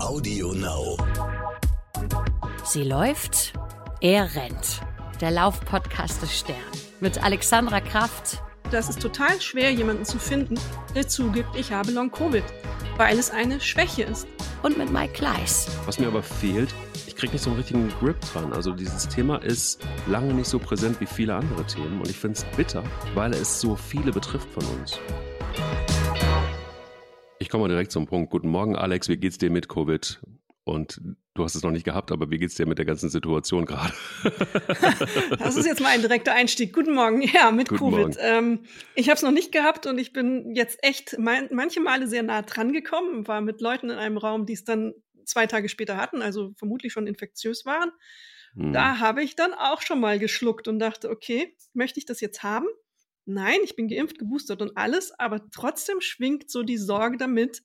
Audio Now. Sie läuft, er rennt. Der Laufpodcast des Stern. Mit Alexandra Kraft. Das ist total schwer, jemanden zu finden, der zugibt, ich habe Long-Covid, weil es eine Schwäche ist. Und mit Mike Kleiss. Was mir aber fehlt, ich kriege nicht so einen richtigen Grip dran. Also dieses Thema ist lange nicht so präsent wie viele andere Themen. Und ich finde es bitter, weil es so viele betrifft von uns. Ich komme mal direkt zum Punkt. Guten Morgen, Alex. Wie geht's dir mit Covid? Und du hast es noch nicht gehabt, aber wie geht's dir mit der ganzen Situation gerade? das ist jetzt mal ein direkter Einstieg. Guten Morgen. Ja, mit Guten Covid. Ähm, ich habe es noch nicht gehabt und ich bin jetzt echt mein, manche Male sehr nah dran gekommen, war mit Leuten in einem Raum, die es dann zwei Tage später hatten, also vermutlich schon infektiös waren. Hm. Da habe ich dann auch schon mal geschluckt und dachte, okay, möchte ich das jetzt haben? Nein, ich bin geimpft, geboostert und alles, aber trotzdem schwingt so die Sorge damit,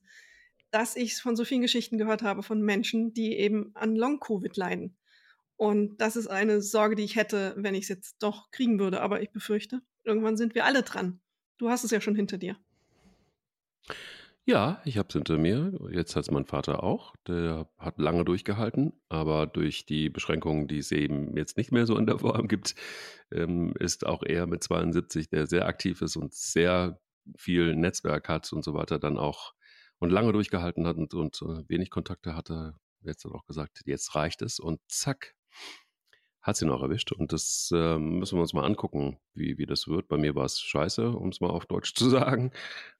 dass ich von so vielen Geschichten gehört habe von Menschen, die eben an Long-Covid leiden. Und das ist eine Sorge, die ich hätte, wenn ich es jetzt doch kriegen würde. Aber ich befürchte, irgendwann sind wir alle dran. Du hast es ja schon hinter dir. Ja, ich habe es hinter mir. Jetzt hat es mein Vater auch. Der hat lange durchgehalten, aber durch die Beschränkungen, die es eben jetzt nicht mehr so in der Form gibt, ähm, ist auch er mit 72, der sehr aktiv ist und sehr viel Netzwerk hat und so weiter, dann auch und lange durchgehalten hat und, und äh, wenig Kontakte hatte, jetzt dann auch gesagt, jetzt reicht es und zack, hat sie noch erwischt. Und das äh, müssen wir uns mal angucken, wie, wie das wird. Bei mir war es scheiße, um es mal auf Deutsch zu sagen.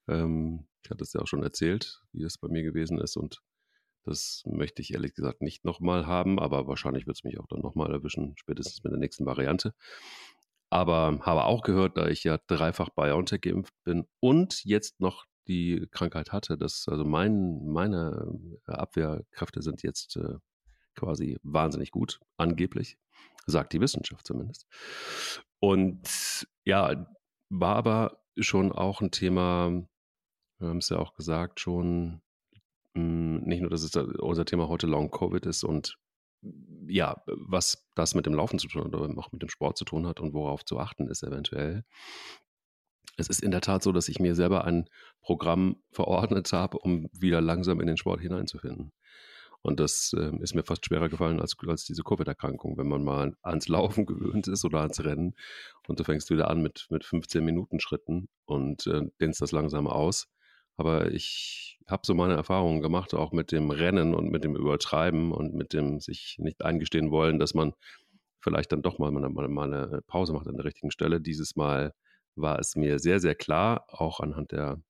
Ähm, ich hatte es ja auch schon erzählt, wie es bei mir gewesen ist. Und das möchte ich ehrlich gesagt nicht nochmal haben, aber wahrscheinlich wird es mich auch dann nochmal erwischen, spätestens mit der nächsten Variante. Aber habe auch gehört, da ich ja dreifach BioNTech geimpft bin und jetzt noch die Krankheit hatte, dass also mein, meine Abwehrkräfte sind jetzt äh, quasi wahnsinnig gut, angeblich, sagt die Wissenschaft zumindest. Und ja, war aber schon auch ein Thema, wir haben es ja auch gesagt, schon hm, nicht nur, dass es unser Thema heute Long Covid ist und ja, was das mit dem Laufen zu tun oder auch mit dem Sport zu tun hat und worauf zu achten ist eventuell. Es ist in der Tat so, dass ich mir selber ein Programm verordnet habe, um wieder langsam in den Sport hineinzufinden. Und das äh, ist mir fast schwerer gefallen als, als diese Covid-Erkrankung, wenn man mal ans Laufen gewöhnt ist oder ans Rennen und du fängst wieder an mit, mit 15 Minuten Schritten und äh, dehnst das langsam aus. Aber ich habe so meine Erfahrungen gemacht, auch mit dem Rennen und mit dem Übertreiben und mit dem sich nicht eingestehen wollen, dass man vielleicht dann doch mal, mal, mal eine Pause macht an der richtigen Stelle. Dieses Mal war es mir sehr, sehr klar, auch anhand der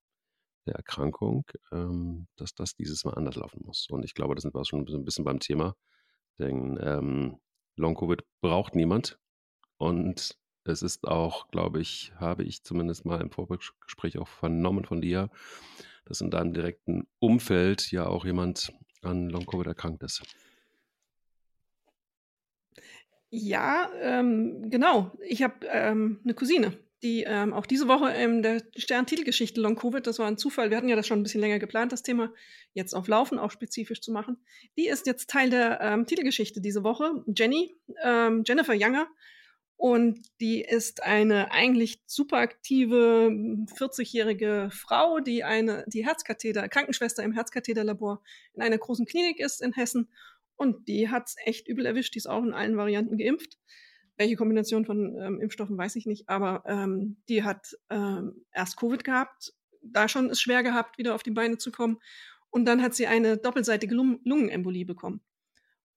der Erkrankung, ähm, dass das dieses Mal anders laufen muss. Und ich glaube, da sind wir schon ein bisschen beim Thema. Denn ähm, Long-Covid braucht niemand. Und es ist auch, glaube ich, habe ich zumindest mal im Vorgespräch auch vernommen von dir, dass in deinem direkten Umfeld ja auch jemand an Long-Covid erkrankt ist. Ja, ähm, genau. Ich habe ähm, eine Cousine, die ähm, auch diese Woche in der Stern-Titelgeschichte Long Covid, das war ein Zufall, wir hatten ja das schon ein bisschen länger geplant, das Thema jetzt auf Laufen auch spezifisch zu machen. Die ist jetzt Teil der ähm, Titelgeschichte diese Woche, Jenny, ähm, Jennifer Younger. Und die ist eine eigentlich super aktive 40-jährige Frau, die eine, die Herzkatheter, Krankenschwester im Herzkatheterlabor in einer großen Klinik ist in Hessen. Und die hat es echt übel erwischt, die ist auch in allen Varianten geimpft welche Kombination von ähm, Impfstoffen weiß ich nicht, aber ähm, die hat ähm, erst Covid gehabt, da schon es schwer gehabt, wieder auf die Beine zu kommen. Und dann hat sie eine doppelseitige Lung Lungenembolie bekommen.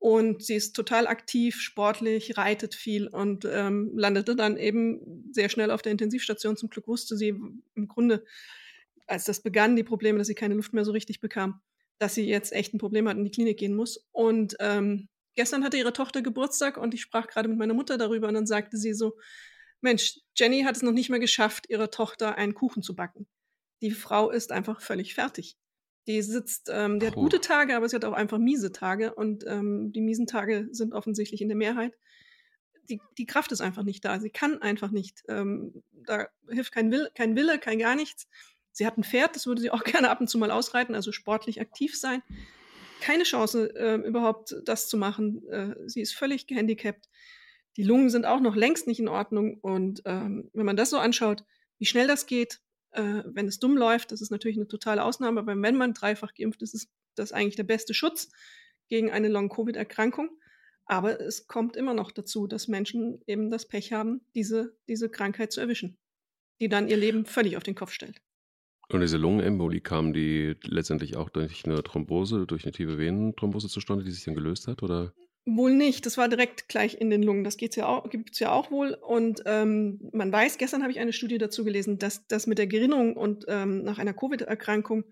Und sie ist total aktiv, sportlich, reitet viel und ähm, landete dann eben sehr schnell auf der Intensivstation. Zum Glück wusste sie im Grunde, als das begann, die Probleme, dass sie keine Luft mehr so richtig bekam, dass sie jetzt echt ein Problem hat und in die Klinik gehen muss. Und ähm, gestern hatte ihre Tochter Geburtstag und ich sprach gerade mit meiner Mutter darüber und dann sagte sie so, Mensch, Jenny hat es noch nicht mehr geschafft, ihrer Tochter einen Kuchen zu backen. Die Frau ist einfach völlig fertig. Die sitzt, ähm, die hat gute Tage, aber sie hat auch einfach miese Tage und ähm, die miesen Tage sind offensichtlich in der Mehrheit. Die, die Kraft ist einfach nicht da. Sie kann einfach nicht. Ähm, da hilft kein, Will, kein Wille, kein gar nichts. Sie hat ein Pferd, das würde sie auch gerne ab und zu mal ausreiten, also sportlich aktiv sein keine Chance, äh, überhaupt das zu machen. Äh, sie ist völlig gehandicapt. Die Lungen sind auch noch längst nicht in Ordnung. Und ähm, wenn man das so anschaut, wie schnell das geht, äh, wenn es dumm läuft, das ist natürlich eine totale Ausnahme, aber wenn man dreifach geimpft ist, ist das eigentlich der beste Schutz gegen eine Long-Covid-Erkrankung. Aber es kommt immer noch dazu, dass Menschen eben das Pech haben, diese, diese Krankheit zu erwischen, die dann ihr Leben völlig auf den Kopf stellt. Und diese Lungenembolie kam die letztendlich auch durch eine Thrombose, durch eine tiefe Venenthrombose zustande, die sich dann gelöst hat, oder? Wohl nicht. Das war direkt gleich in den Lungen. Das ja gibt es ja auch wohl. Und ähm, man weiß, gestern habe ich eine Studie dazu gelesen, dass das mit der Gerinnung und ähm, nach einer Covid-Erkrankung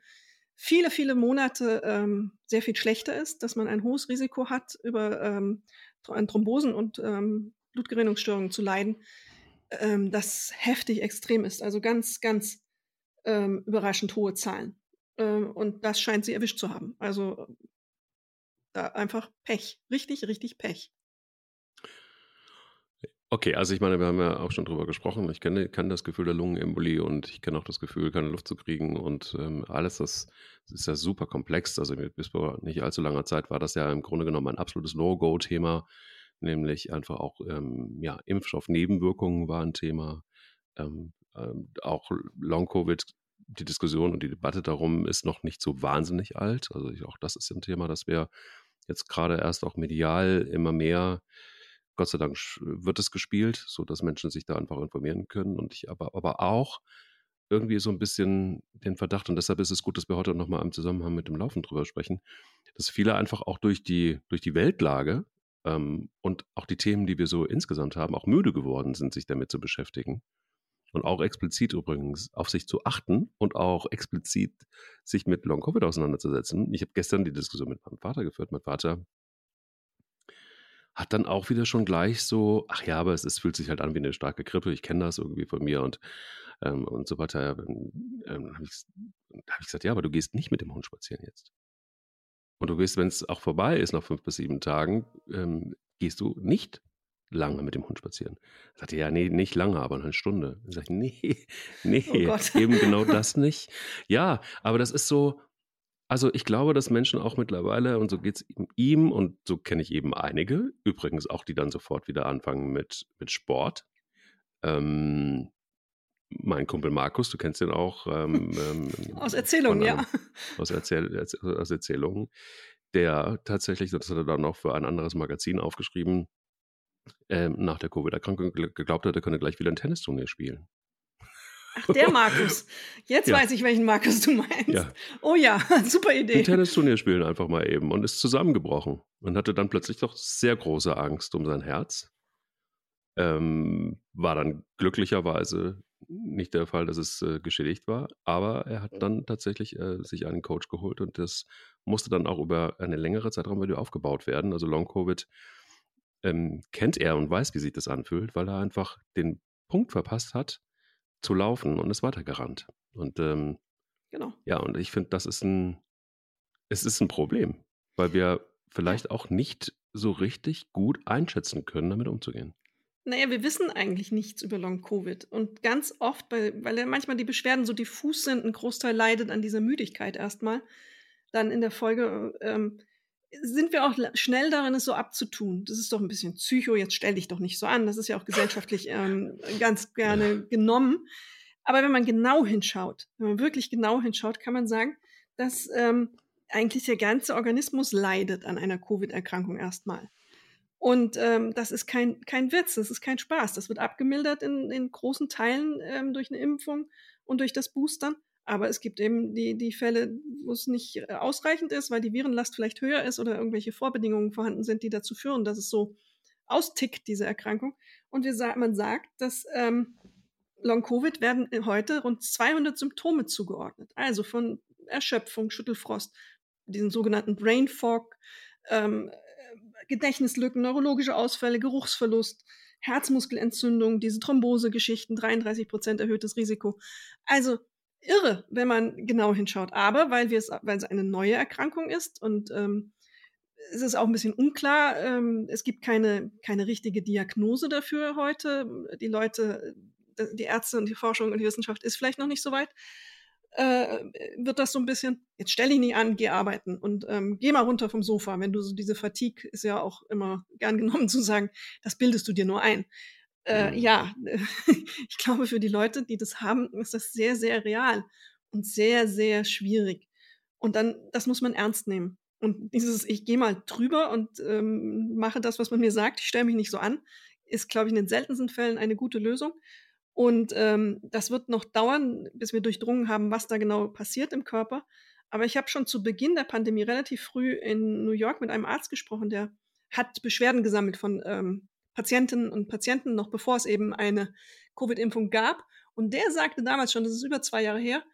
viele, viele Monate ähm, sehr viel schlechter ist, dass man ein hohes Risiko hat, über ähm, an Thrombosen und ähm, Blutgerinnungsstörungen zu leiden, ähm, das heftig extrem ist. Also ganz, ganz ähm, überraschend hohe Zahlen. Ähm, und das scheint sie erwischt zu haben. Also da einfach Pech. Richtig, richtig Pech. Okay, also ich meine, wir haben ja auch schon drüber gesprochen. Ich kenne, kann das Gefühl der Lungenembolie und ich kenne auch das Gefühl, keine Luft zu kriegen und ähm, alles, das, das, ist ja super komplex. Also bis vor nicht allzu langer Zeit war das ja im Grunde genommen ein absolutes No-Go-Thema, nämlich einfach auch ähm, ja, Impfstoffnebenwirkungen war ein Thema. Ähm, auch Long-Covid, die Diskussion und die Debatte darum ist noch nicht so wahnsinnig alt. Also ich, auch das ist ein Thema, das wir jetzt gerade erst auch medial immer mehr Gott sei Dank wird es gespielt, sodass Menschen sich da einfach informieren können. Und ich aber, aber auch irgendwie so ein bisschen den Verdacht, und deshalb ist es gut, dass wir heute nochmal im Zusammenhang mit dem Laufen drüber sprechen, dass viele einfach auch durch die, durch die Weltlage ähm, und auch die Themen, die wir so insgesamt haben, auch müde geworden sind, sich damit zu beschäftigen. Und auch explizit übrigens auf sich zu achten und auch explizit sich mit Long-Covid auseinanderzusetzen. Ich habe gestern die Diskussion mit meinem Vater geführt. Mein Vater hat dann auch wieder schon gleich so, ach ja, aber es, es fühlt sich halt an wie eine starke Grippe, ich kenne das irgendwie von mir und, ähm, und so weiter. Ähm habe ich, hab ich gesagt, ja, aber du gehst nicht mit dem Hund spazieren jetzt. Und du gehst, wenn es auch vorbei ist, nach fünf bis sieben Tagen, ähm, gehst du nicht lange mit dem Hund spazieren. Er sagte, ja, nee, nicht lange, aber eine Stunde. Ich sagte, nee, nee, oh eben genau das nicht. Ja, aber das ist so, also ich glaube, dass Menschen auch mittlerweile, und so geht es ihm, und so kenne ich eben einige, übrigens auch, die dann sofort wieder anfangen mit, mit Sport. Ähm, mein Kumpel Markus, du kennst ihn auch. Ähm, ähm, aus Erzählungen, ja. Aus, Erzähl aus Erzählungen. Der tatsächlich, das hat er dann noch für ein anderes Magazin aufgeschrieben, ähm, nach der Covid-Erkrankung geglaubt hat, er könne gleich wieder ein Tennisturnier spielen. Ach, der Markus. Jetzt ja. weiß ich, welchen Markus du meinst. Ja. Oh ja, super Idee. Ein Tennisturnier spielen einfach mal eben und ist zusammengebrochen und hatte dann plötzlich doch sehr große Angst um sein Herz. Ähm, war dann glücklicherweise nicht der Fall, dass es äh, geschädigt war, aber er hat dann tatsächlich äh, sich einen Coach geholt und das musste dann auch über eine längere Zeitraum wieder aufgebaut werden. Also Long Covid ähm, kennt er und weiß, wie sich das anfühlt, weil er einfach den Punkt verpasst hat, zu laufen und ist weitergerannt. Und ähm, genau. Ja, und ich finde, das ist ein, es ist ein Problem, weil wir vielleicht auch nicht so richtig gut einschätzen können, damit umzugehen. Naja, wir wissen eigentlich nichts über Long-Covid. Und ganz oft, weil, weil ja manchmal die Beschwerden so diffus sind, ein Großteil leidet an dieser Müdigkeit erstmal, dann in der Folge ähm, sind wir auch schnell darin, es so abzutun. Das ist doch ein bisschen Psycho, jetzt stell dich doch nicht so an. Das ist ja auch gesellschaftlich ähm, ganz gerne genommen. Aber wenn man genau hinschaut, wenn man wirklich genau hinschaut, kann man sagen, dass ähm, eigentlich der ganze Organismus leidet an einer Covid-Erkrankung erstmal. Und ähm, das ist kein, kein Witz, das ist kein Spaß. Das wird abgemildert in, in großen Teilen ähm, durch eine Impfung und durch das Boostern. Aber es gibt eben die, die Fälle, wo es nicht äh, ausreichend ist, weil die Virenlast vielleicht höher ist oder irgendwelche Vorbedingungen vorhanden sind, die dazu führen, dass es so austickt, diese Erkrankung. Und wir, man sagt, dass ähm, Long-Covid werden heute rund 200 Symptome zugeordnet. Also von Erschöpfung, Schüttelfrost, diesen sogenannten Brain Fog, ähm, Gedächtnislücken, neurologische Ausfälle, Geruchsverlust, Herzmuskelentzündung, diese Thrombose-Geschichten, 33 Prozent erhöhtes Risiko. Also irre, wenn man genau hinschaut. Aber weil, wir es, weil es eine neue Erkrankung ist und ähm, es ist auch ein bisschen unklar, ähm, es gibt keine, keine richtige Diagnose dafür heute. Die Leute, die Ärzte und die Forschung und die Wissenschaft ist vielleicht noch nicht so weit. Äh, wird das so ein bisschen, jetzt stell dich nicht an, geh arbeiten und ähm, geh mal runter vom Sofa. Wenn du so diese Fatigue ist ja auch immer gern genommen zu sagen, das bildest du dir nur ein. Äh, mhm. ja, ich glaube, für die Leute, die das haben, ist das sehr, sehr real und sehr, sehr schwierig. Und dann, das muss man ernst nehmen. Und dieses, ich gehe mal drüber und ähm, mache das, was man mir sagt, ich stelle mich nicht so an, ist, glaube ich, in den seltensten Fällen eine gute Lösung. Und ähm, das wird noch dauern, bis wir durchdrungen haben, was da genau passiert im Körper. Aber ich habe schon zu Beginn der Pandemie relativ früh in New York mit einem Arzt gesprochen, der hat Beschwerden gesammelt von ähm, Patientinnen und Patienten, noch bevor es eben eine Covid-Impfung gab. Und der sagte damals schon, das ist über zwei Jahre her,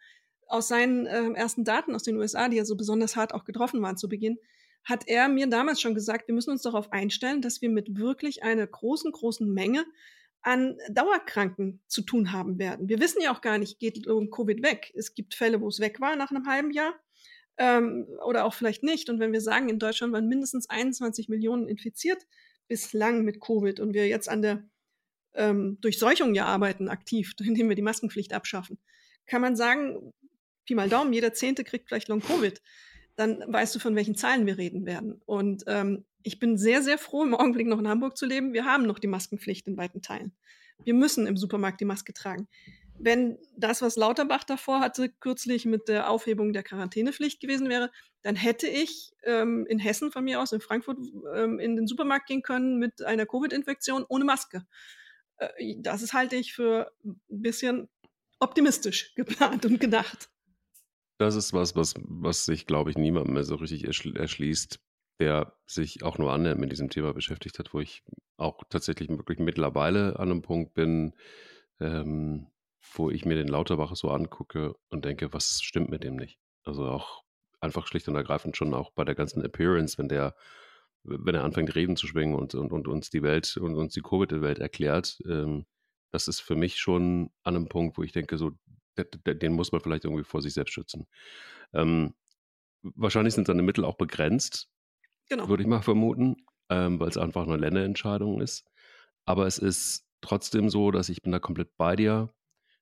aus seinen äh, ersten Daten aus den USA, die ja so besonders hart auch getroffen waren zu Beginn, hat er mir damals schon gesagt, wir müssen uns darauf einstellen, dass wir mit wirklich einer großen, großen Menge an Dauerkranken zu tun haben werden. Wir wissen ja auch gar nicht, geht Covid weg. Es gibt Fälle, wo es weg war nach einem halben Jahr ähm, oder auch vielleicht nicht. Und wenn wir sagen, in Deutschland waren mindestens 21 Millionen infiziert bislang mit Covid und wir jetzt an der ähm, Durchseuchung ja arbeiten aktiv, indem wir die Maskenpflicht abschaffen, kann man sagen, Pi mal Daumen, jeder Zehnte kriegt vielleicht Long-Covid. Dann weißt du, von welchen Zahlen wir reden werden. Und ähm, ich bin sehr, sehr froh, im Augenblick noch in Hamburg zu leben. Wir haben noch die Maskenpflicht in weiten Teilen. Wir müssen im Supermarkt die Maske tragen. Wenn das, was Lauterbach davor hatte, kürzlich mit der Aufhebung der Quarantänepflicht gewesen wäre, dann hätte ich ähm, in Hessen von mir aus, in Frankfurt, ähm, in den Supermarkt gehen können mit einer Covid-Infektion ohne Maske. Äh, das halte ich für ein bisschen optimistisch geplant und gedacht. Das ist was, was, was sich, glaube ich, niemandem mehr so richtig erschließt, der sich auch nur annähernd mit diesem Thema beschäftigt hat, wo ich auch tatsächlich wirklich mittlerweile an einem Punkt bin, ähm, wo ich mir den Lauterbach so angucke und denke, was stimmt mit dem nicht? Also auch einfach schlicht und ergreifend schon auch bei der ganzen Appearance, wenn der, wenn er anfängt, Reden zu schwingen und, und, und uns die Welt und uns die Covid-Welt erklärt, ähm, das ist für mich schon an einem Punkt, wo ich denke, so, den muss man vielleicht irgendwie vor sich selbst schützen. Ähm, wahrscheinlich sind seine Mittel auch begrenzt, genau. würde ich mal vermuten, ähm, weil es einfach eine Länderentscheidung ist. Aber es ist trotzdem so, dass ich bin da komplett bei dir,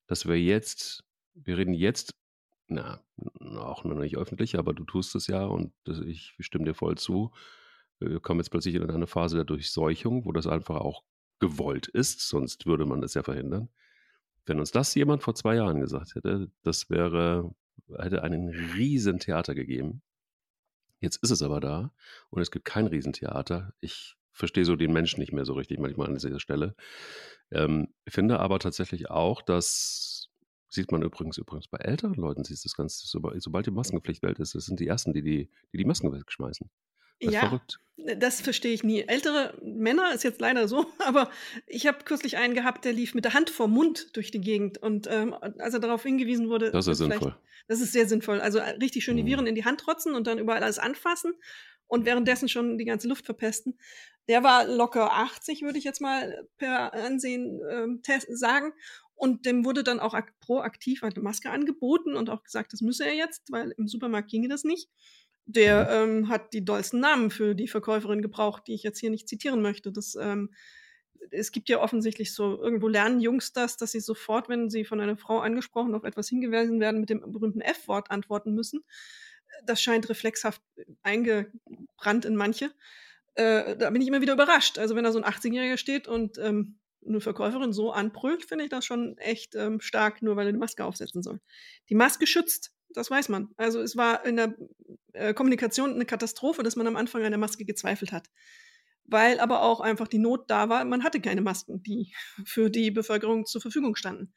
dass wir jetzt, wir reden jetzt, na, auch noch nicht öffentlich, aber du tust es ja und ich stimme dir voll zu. Wir kommen jetzt plötzlich in eine Phase der Durchseuchung, wo das einfach auch gewollt ist, sonst würde man das ja verhindern. Wenn uns das jemand vor zwei Jahren gesagt hätte, das wäre, hätte einen riesen Theater gegeben. Jetzt ist es aber da und es gibt kein Riesentheater. Ich verstehe so den Menschen nicht mehr so richtig manchmal an dieser Stelle. Ähm, finde aber tatsächlich auch, dass sieht man übrigens übrigens bei älteren Leuten, siehst das Ganze, sobald die Maskenpflicht welt ist, das sind die ersten, die die, die, die Masken wegschmeißen. Das ja, verrückt. das verstehe ich nie. Ältere Männer ist jetzt leider so, aber ich habe kürzlich einen gehabt, der lief mit der Hand vor Mund durch die Gegend und ähm, als er darauf hingewiesen wurde, das ist sinnvoll. Das ist sehr sinnvoll. Also äh, richtig schön die mhm. Viren in die Hand rotzen und dann überall alles anfassen und währenddessen schon die ganze Luft verpesten. Der war locker 80, würde ich jetzt mal per Ansehen äh, sagen. Und dem wurde dann auch proaktiv eine Maske angeboten und auch gesagt, das müsse er jetzt, weil im Supermarkt ginge das nicht. Der mhm. ähm, hat die dollsten Namen für die Verkäuferin gebraucht, die ich jetzt hier nicht zitieren möchte. Das, ähm, es gibt ja offensichtlich so, irgendwo lernen Jungs das, dass sie sofort, wenn sie von einer Frau angesprochen auf etwas hingewiesen werden, mit dem berühmten F-Wort antworten müssen. Das scheint reflexhaft eingebrannt in manche. Äh, da bin ich immer wieder überrascht. Also wenn da so ein 80-Jähriger steht und ähm, eine Verkäuferin so anbrüllt, finde ich das schon echt ähm, stark, nur weil er die Maske aufsetzen soll. Die Maske schützt, das weiß man. Also es war in der äh, Kommunikation eine Katastrophe, dass man am Anfang an der Maske gezweifelt hat. Weil aber auch einfach die Not da war, man hatte keine Masken, die für die Bevölkerung zur Verfügung standen.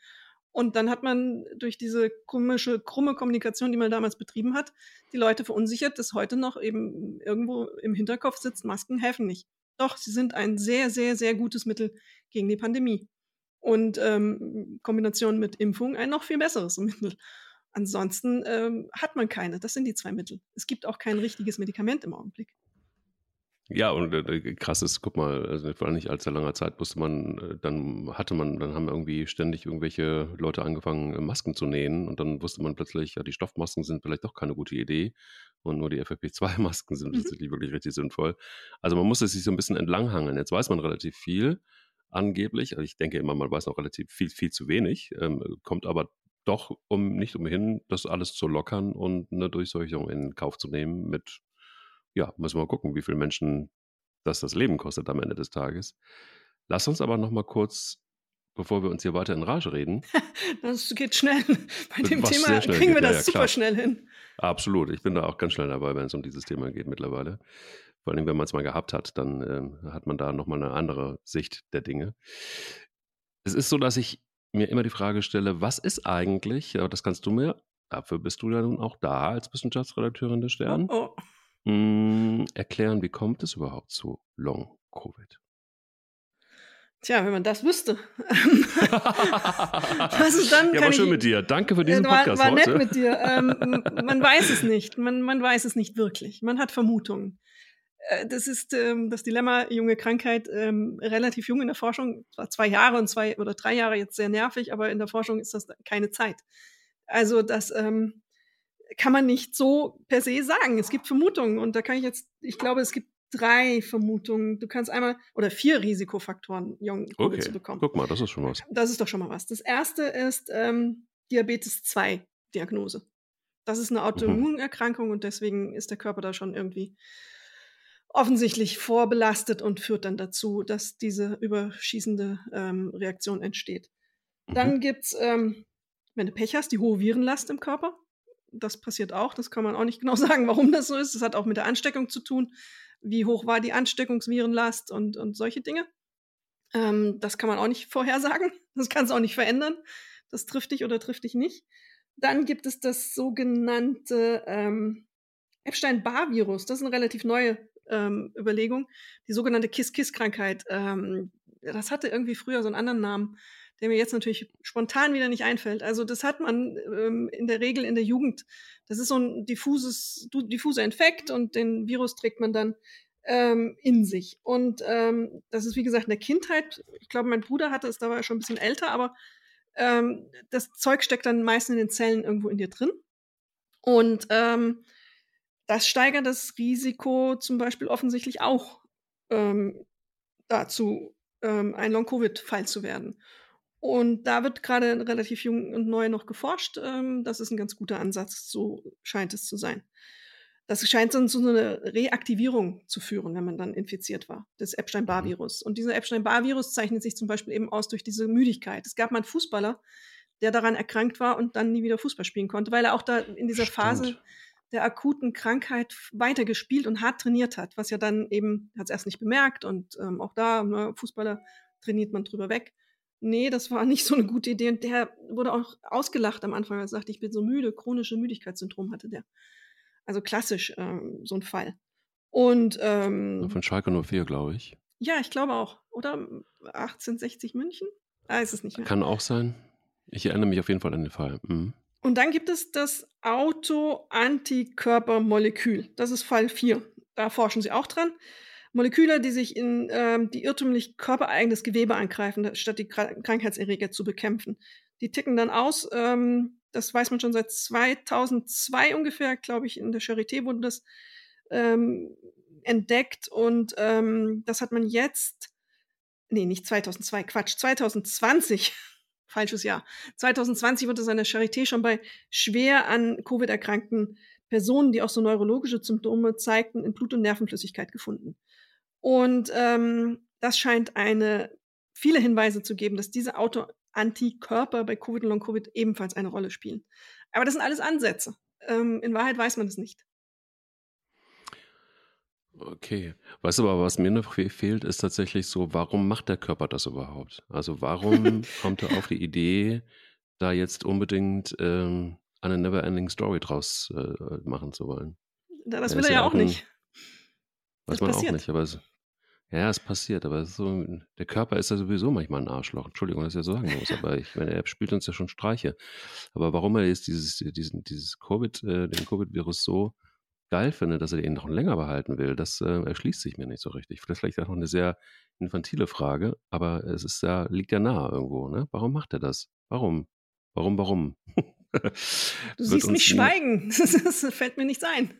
Und dann hat man durch diese komische, krumme Kommunikation, die man damals betrieben hat, die Leute verunsichert, dass heute noch eben irgendwo im Hinterkopf sitzt, Masken helfen nicht. Doch, sie sind ein sehr, sehr, sehr gutes Mittel gegen die Pandemie. Und ähm, Kombination mit Impfung ein noch viel besseres Mittel. Ansonsten ähm, hat man keine. Das sind die zwei Mittel. Es gibt auch kein richtiges Medikament im Augenblick. Ja, und äh, krass ist, guck mal, also vor allem nicht allzu langer Zeit musste man, äh, dann hatte man, dann haben irgendwie ständig irgendwelche Leute angefangen, äh, Masken zu nähen und dann wusste man plötzlich, ja, die Stoffmasken sind vielleicht doch keine gute Idee und nur die FFP2-Masken sind mhm. tatsächlich wirklich richtig sinnvoll. Also man musste sich so ein bisschen entlanghangeln. Jetzt weiß man relativ viel, angeblich. Also ich denke immer, man weiß noch relativ viel, viel zu wenig, ähm, kommt aber doch um nicht umhin, das alles zu lockern und eine Durchseuchung in Kauf zu nehmen mit, ja, müssen wir mal gucken, wie viele Menschen das das Leben kostet am Ende des Tages. Lass uns aber noch mal kurz bevor wir uns hier weiter in Rage reden. das geht schnell. Bei dem Thema kriegen wir das ja, ja, super schnell hin. Absolut. Ich bin da auch ganz schnell dabei, wenn es um dieses Thema geht mittlerweile. Vor allem, wenn man es mal gehabt hat, dann äh, hat man da nochmal eine andere Sicht der Dinge. Es ist so, dass ich mir immer die Frage stelle, was ist eigentlich, das kannst du mir, dafür bist du ja nun auch da als Wissenschaftsredakteurin des Stern, oh, oh. Mh, hm, erklären, wie kommt es überhaupt zu Long-Covid? Tja, wenn man das wüsste. Was ist dann? Ja, war schön ich, mit dir. Danke für diesen war, Podcast war heute. nett mit dir. Ähm, man weiß es nicht. Man, man weiß es nicht wirklich. Man hat Vermutungen. Äh, das ist ähm, das Dilemma, junge Krankheit, ähm, relativ jung in der Forschung, zwar zwei Jahre und zwei oder drei Jahre jetzt sehr nervig, aber in der Forschung ist das keine Zeit. Also das ähm, kann man nicht so per se sagen. Es gibt Vermutungen und da kann ich jetzt, ich glaube, es gibt drei Vermutungen. Du kannst einmal oder vier Risikofaktoren, Jung okay. zu bekommen. Guck mal, das ist schon was. Das ist doch schon mal was. Das erste ist ähm, Diabetes 2 Diagnose. Das ist eine mhm. Autoimmunerkrankung mhm. und deswegen ist der Körper da schon irgendwie offensichtlich vorbelastet und führt dann dazu, dass diese überschießende ähm, Reaktion entsteht. Mhm. Dann gibt es, ähm, wenn du Pech hast, die hohe Virenlast im Körper. Das passiert auch. Das kann man auch nicht genau sagen, warum das so ist. Das hat auch mit der Ansteckung zu tun. Wie hoch war die Ansteckungsvirenlast und, und solche Dinge. Ähm, das kann man auch nicht vorhersagen. Das kann es auch nicht verändern. Das trifft dich oder trifft dich nicht. Dann gibt es das sogenannte ähm, Epstein-Barr-Virus. Das ist eine relativ neue ähm, Überlegung. Die sogenannte Kiss-Kiss-Krankheit. Ähm, das hatte irgendwie früher so einen anderen Namen, der mir jetzt natürlich spontan wieder nicht einfällt. Also das hat man ähm, in der Regel in der Jugend. Das ist so ein diffuses, diffuser Infekt und den Virus trägt man dann ähm, in sich. Und ähm, das ist wie gesagt in der Kindheit. Ich glaube, mein Bruder hatte es, da war er schon ein bisschen älter, aber ähm, das Zeug steckt dann meistens in den Zellen irgendwo in dir drin. Und ähm, das steigert das Risiko zum Beispiel offensichtlich auch ähm, dazu, ähm, ein Long-Covid-Fall zu werden. Und da wird gerade relativ jung und neu noch geforscht. Ähm, das ist ein ganz guter Ansatz, so scheint es zu sein. Das scheint dann zu so einer Reaktivierung zu führen, wenn man dann infiziert war, des Epstein-Barr-Virus. Und dieser Epstein-Barr-Virus zeichnet sich zum Beispiel eben aus durch diese Müdigkeit. Es gab mal einen Fußballer, der daran erkrankt war und dann nie wieder Fußball spielen konnte, weil er auch da in dieser Stimmt. Phase der akuten Krankheit weitergespielt und hart trainiert hat, was ja dann eben, hat es erst nicht bemerkt und ähm, auch da, ne, Fußballer trainiert man drüber weg. Nee, das war nicht so eine gute Idee und der wurde auch ausgelacht am Anfang, er sagte, ich bin so müde, chronische Müdigkeitssyndrom hatte der. Also klassisch ähm, so ein Fall. Und ähm, von Schalke 04, glaube ich. Ja, ich glaube auch. Oder 1860 München? Ah, ist es nicht mehr. Kann auch sein. Ich erinnere mich auf jeden Fall an den Fall. Mhm. Und dann gibt es das Autoantikörpermolekül. Das ist Fall 4. Da forschen sie auch dran. Moleküle, die sich in ähm, die irrtümlich körpereigenes Gewebe angreifen, statt die Krankheitserreger zu bekämpfen. Die ticken dann aus. Ähm, das weiß man schon seit 2002 ungefähr, glaube ich, in der Charité wurde das ähm, entdeckt. Und ähm, das hat man jetzt, nee, nicht 2002, Quatsch, 2020 falsches Jahr. 2020 wurde es an der Charité schon bei schwer an Covid erkrankten Personen, die auch so neurologische Symptome zeigten, in Blut- und Nervenflüssigkeit gefunden. Und ähm, das scheint eine viele Hinweise zu geben, dass diese Autoantikörper bei Covid und Long-Covid ebenfalls eine Rolle spielen. Aber das sind alles Ansätze. Ähm, in Wahrheit weiß man es nicht. Okay. Weißt du aber, was mir noch fehlt, ist tatsächlich so, warum macht der Körper das überhaupt? Also warum kommt er auf die Idee, da jetzt unbedingt ähm, eine Never-Ending Story draus äh, machen zu wollen? Das will er ja auch ein, nicht. Weiß das man passiert. auch nicht, aber es, ja, es passiert, aber es so, der Körper ist ja sowieso manchmal ein Arschloch. Entschuldigung, dass ich das so sagen muss, aber ich meine, er spielt uns ja schon Streiche. Aber warum er jetzt dieses, diesen, dieses Covid, äh, den Covid-Virus so geil finde, dass er ihn noch länger behalten will, das äh, erschließt sich mir nicht so richtig. Das ist vielleicht auch noch eine sehr infantile Frage, aber es ist ja, liegt ja nahe irgendwo. Ne? Warum macht er das? Warum? Warum, warum? du siehst mich schweigen. das fällt mir nichts ein.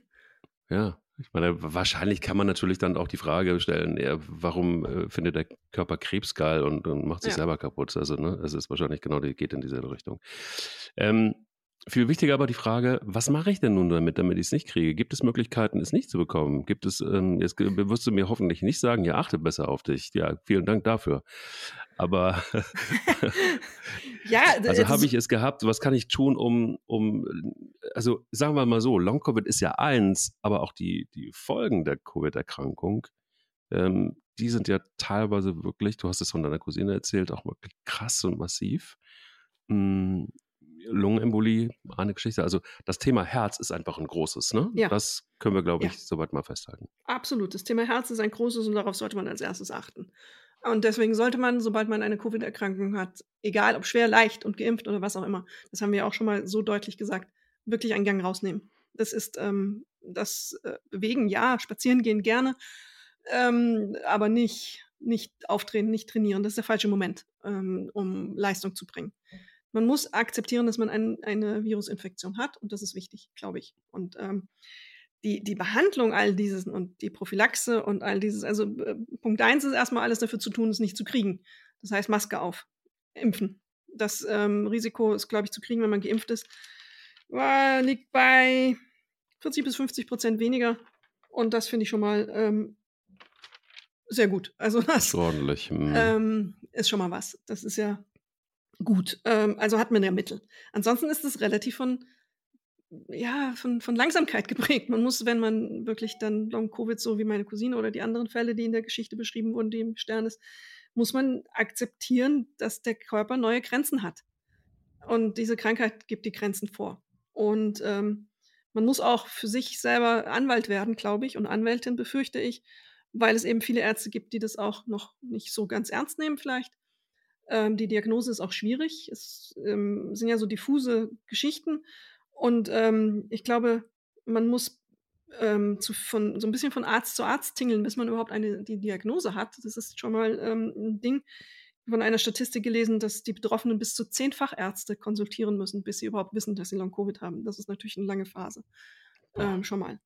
Ja, ich meine, wahrscheinlich kann man natürlich dann auch die Frage stellen, ja, warum äh, findet der Körper Krebs geil und, und macht sich ja. selber kaputt? Also, ne, es ist wahrscheinlich genau, die geht in dieselbe Richtung. Ähm, viel wichtiger aber die Frage, was mache ich denn nun damit, damit ich es nicht kriege? Gibt es Möglichkeiten, es nicht zu bekommen? Gibt es, ähm, jetzt wirst du mir hoffentlich nicht sagen, ja, achte besser auf dich. Ja, vielen Dank dafür. Aber ja, also habe ich es gehabt, was kann ich tun, um, um, also sagen wir mal so, Long-Covid ist ja eins, aber auch die, die Folgen der Covid-Erkrankung, ähm, die sind ja teilweise wirklich, du hast es von deiner Cousine erzählt, auch wirklich krass und massiv. Lungenembolie, eine Geschichte. Also das Thema Herz ist einfach ein großes, ne? Ja. Das können wir, glaube ich, ja. soweit mal festhalten. Absolut. Das Thema Herz ist ein großes und darauf sollte man als erstes achten. Und deswegen sollte man, sobald man eine Covid-Erkrankung hat, egal ob schwer, leicht und geimpft oder was auch immer, das haben wir auch schon mal so deutlich gesagt, wirklich einen Gang rausnehmen. Das ist ähm, das äh, Bewegen, ja, spazieren gehen gerne, ähm, aber nicht, nicht auftreten, nicht trainieren. Das ist der falsche Moment, ähm, um Leistung zu bringen man muss akzeptieren, dass man ein, eine Virusinfektion hat und das ist wichtig, glaube ich. Und ähm, die, die Behandlung all dieses und die Prophylaxe und all dieses, also äh, Punkt eins ist erstmal alles dafür zu tun, es nicht zu kriegen. Das heißt Maske auf, impfen. Das ähm, Risiko ist, glaube ich, zu kriegen, wenn man geimpft ist, äh, liegt bei 40 bis 50 Prozent weniger. Und das finde ich schon mal ähm, sehr gut. Also das ordentlich. Hm. Ähm, ist schon mal was. Das ist ja gut. Ähm, also hat man ja Mittel. Ansonsten ist es relativ von, ja, von, von Langsamkeit geprägt. Man muss, wenn man wirklich dann Long-Covid, so wie meine Cousine oder die anderen Fälle, die in der Geschichte beschrieben wurden, die im Stern ist, muss man akzeptieren, dass der Körper neue Grenzen hat. Und diese Krankheit gibt die Grenzen vor. Und ähm, man muss auch für sich selber Anwalt werden, glaube ich, und Anwältin befürchte ich, weil es eben viele Ärzte gibt, die das auch noch nicht so ganz ernst nehmen vielleicht. Ähm, die Diagnose ist auch schwierig. Es ähm, sind ja so diffuse Geschichten. Und ähm, ich glaube, man muss ähm, zu, von, so ein bisschen von Arzt zu Arzt tingeln, bis man überhaupt eine, die Diagnose hat. Das ist schon mal ähm, ein Ding. Von einer Statistik gelesen, dass die Betroffenen bis zu zehn Fachärzte konsultieren müssen, bis sie überhaupt wissen, dass sie Long-Covid haben. Das ist natürlich eine lange Phase. Ähm, schon mal.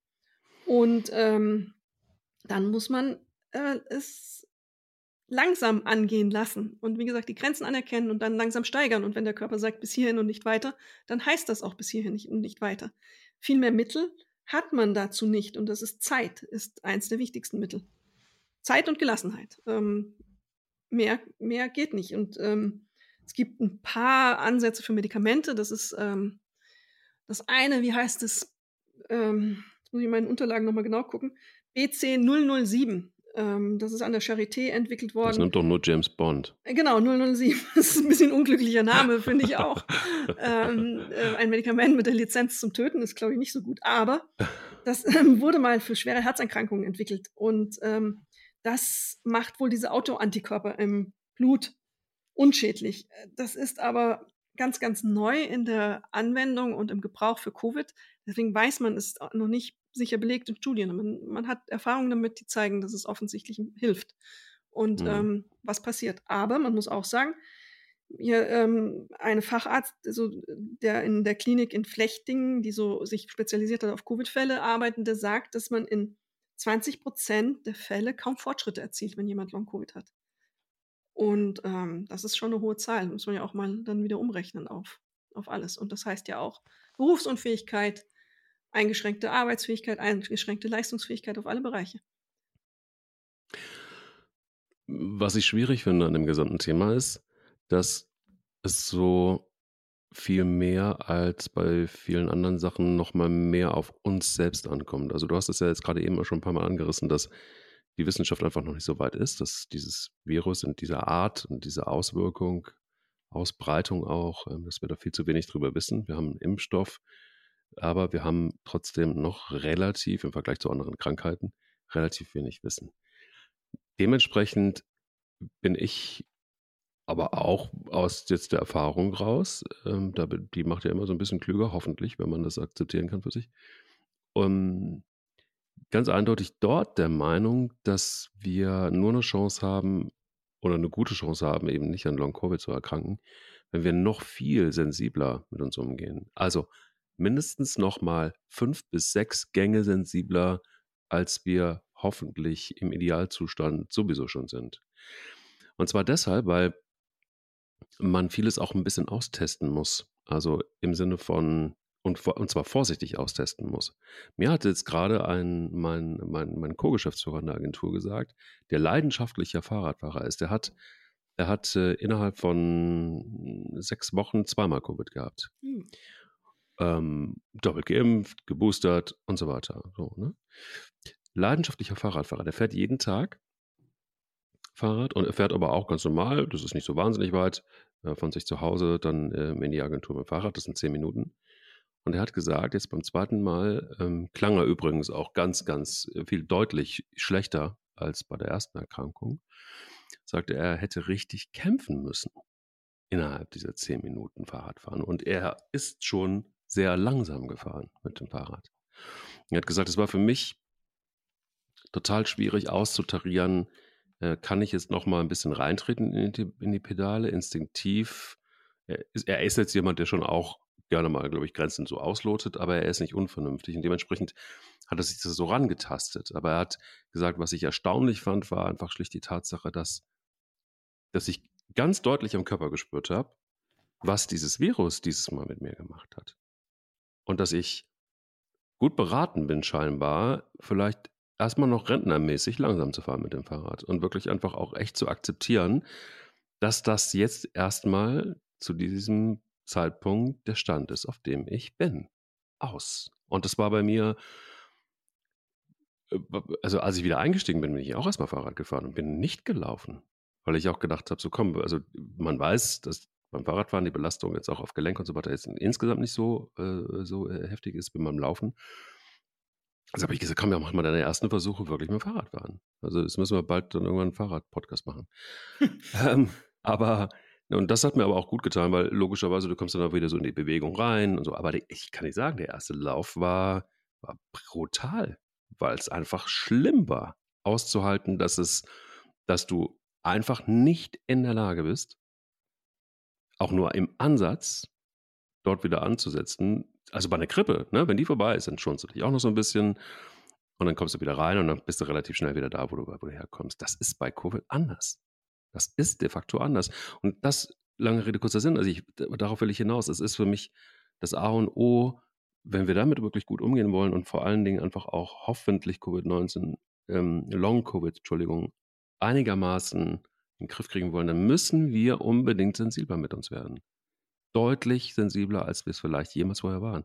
Und dann muss man äh, es langsam angehen lassen und wie gesagt die Grenzen anerkennen und dann langsam steigern. Und wenn der Körper sagt bis hierhin und nicht weiter, dann heißt das auch bis hierhin und nicht weiter. Viel mehr Mittel hat man dazu nicht und das ist Zeit, ist eins der wichtigsten Mittel. Zeit und Gelassenheit. Ähm, mehr, mehr geht nicht. Und ähm, es gibt ein paar Ansätze für Medikamente. Das ist ähm, das eine, wie heißt es? Ähm, jetzt muss ich in meinen Unterlagen nochmal genau gucken. BC 007 ähm, das ist an der Charité entwickelt worden. Das nimmt doch nur James Bond. Äh, genau, 007. Das ist ein bisschen ein unglücklicher Name, finde ich auch. ähm, äh, ein Medikament mit der Lizenz zum Töten ist, glaube ich, nicht so gut. Aber das ähm, wurde mal für schwere Herzerkrankungen entwickelt. Und ähm, das macht wohl diese Autoantikörper im Blut unschädlich. Das ist aber ganz, ganz neu in der Anwendung und im Gebrauch für Covid. Deswegen weiß man es noch nicht sicher belegt in Studien. Man, man hat Erfahrungen damit, die zeigen, dass es offensichtlich hilft. Und mhm. ähm, was passiert? Aber man muss auch sagen, hier ähm, eine Facharzt, also der in der Klinik in Flechtingen, die so sich spezialisiert hat auf Covid-Fälle, arbeitende, sagt, dass man in 20 Prozent der Fälle kaum Fortschritte erzielt, wenn jemand Long-Covid hat. Und ähm, das ist schon eine hohe Zahl, muss man ja auch mal dann wieder umrechnen auf, auf alles. Und das heißt ja auch Berufsunfähigkeit, eingeschränkte Arbeitsfähigkeit, eingeschränkte Leistungsfähigkeit auf alle Bereiche. Was ich schwierig finde an dem gesamten Thema ist, dass es so viel mehr als bei vielen anderen Sachen nochmal mehr auf uns selbst ankommt. Also du hast es ja jetzt gerade eben schon ein paar Mal angerissen, dass die Wissenschaft einfach noch nicht so weit ist, dass dieses Virus in dieser Art und dieser Auswirkung, Ausbreitung auch, ähm, dass wir da viel zu wenig drüber wissen. Wir haben einen Impfstoff, aber wir haben trotzdem noch relativ im Vergleich zu anderen Krankheiten relativ wenig Wissen. Dementsprechend bin ich aber auch aus jetzt der Erfahrung raus, ähm, da, die macht ja immer so ein bisschen klüger, hoffentlich, wenn man das akzeptieren kann für sich. Und ganz eindeutig dort der Meinung, dass wir nur eine Chance haben oder eine gute Chance haben, eben nicht an Long-Covid zu erkranken, wenn wir noch viel sensibler mit uns umgehen. Also mindestens nochmal fünf bis sechs Gänge sensibler, als wir hoffentlich im Idealzustand sowieso schon sind. Und zwar deshalb, weil man vieles auch ein bisschen austesten muss. Also im Sinne von, und, und zwar vorsichtig austesten muss. Mir hat jetzt gerade ein, mein, mein, mein Co-Geschäftsführer in der Agentur gesagt, der leidenschaftlicher Fahrradfahrer ist. Der hat, der hat äh, innerhalb von sechs Wochen zweimal Covid gehabt. Hm. Ähm, doppelt geimpft, geboostert und so weiter. So, ne? Leidenschaftlicher Fahrradfahrer, der fährt jeden Tag Fahrrad und er fährt aber auch ganz normal, das ist nicht so wahnsinnig weit, äh, von sich zu Hause dann ähm, in die Agentur mit dem Fahrrad, das sind zehn Minuten. Und er hat gesagt, jetzt beim zweiten Mal ähm, klang er übrigens auch ganz, ganz äh, viel deutlich schlechter als bei der ersten Erkrankung. Sagte er, hätte richtig kämpfen müssen innerhalb dieser zehn Minuten Fahrradfahren. Und er ist schon sehr langsam gefahren mit dem Fahrrad. Er hat gesagt, es war für mich total schwierig auszutarieren, äh, kann ich jetzt noch mal ein bisschen reintreten in die, in die Pedale, instinktiv. Er ist, er ist, jetzt jemand, der schon auch gerne mal, glaube ich, Grenzen so auslotet, aber er ist nicht unvernünftig und dementsprechend hat er sich das so rangetastet. Aber er hat gesagt, was ich erstaunlich fand, war einfach schlicht die Tatsache, dass, dass ich ganz deutlich am Körper gespürt habe, was dieses Virus dieses Mal mit mir gemacht hat. Und dass ich gut beraten bin, scheinbar, vielleicht erstmal noch rentnermäßig langsam zu fahren mit dem Fahrrad und wirklich einfach auch echt zu akzeptieren, dass das jetzt erstmal zu diesem Zeitpunkt der Stand ist, auf dem ich bin. Aus. Und das war bei mir, äh, also als ich wieder eingestiegen bin, bin ich auch erstmal Fahrrad gefahren und bin nicht gelaufen, weil ich auch gedacht habe, so komm, also man weiß, dass beim Fahrradfahren die Belastung jetzt auch auf Gelenk und so weiter jetzt insgesamt nicht so, äh, so äh, heftig ist wie beim Laufen. Also habe ich gesagt, komm, ja, mach mal deine ersten Versuche wirklich mit dem Fahrrad fahren. Also jetzt müssen wir bald dann irgendwann einen Fahrrad-Podcast machen. ähm, aber, und das hat mir aber auch gut getan, weil logischerweise, du kommst dann auch wieder so in die Bewegung rein und so. Aber ich kann nicht sagen, der erste Lauf war, war brutal, weil es einfach schlimm war, auszuhalten, dass es, dass du einfach nicht in der Lage bist, auch nur im Ansatz dort wieder anzusetzen, also bei einer Krippe, ne, wenn die vorbei ist, dann schonst du dich auch noch so ein bisschen und dann kommst du wieder rein und dann bist du relativ schnell wieder da, wo du, wo du herkommst. Das ist bei Covid anders. Das ist de facto anders. Und das, lange Rede, kurzer Sinn, also ich, darauf will ich hinaus. Es ist für mich das A und O, wenn wir damit wirklich gut umgehen wollen und vor allen Dingen einfach auch hoffentlich Covid-19, ähm, Long-Covid, Entschuldigung, einigermaßen in den Griff kriegen wollen, dann müssen wir unbedingt sensibler mit uns werden deutlich sensibler, als wir es vielleicht jemals vorher waren.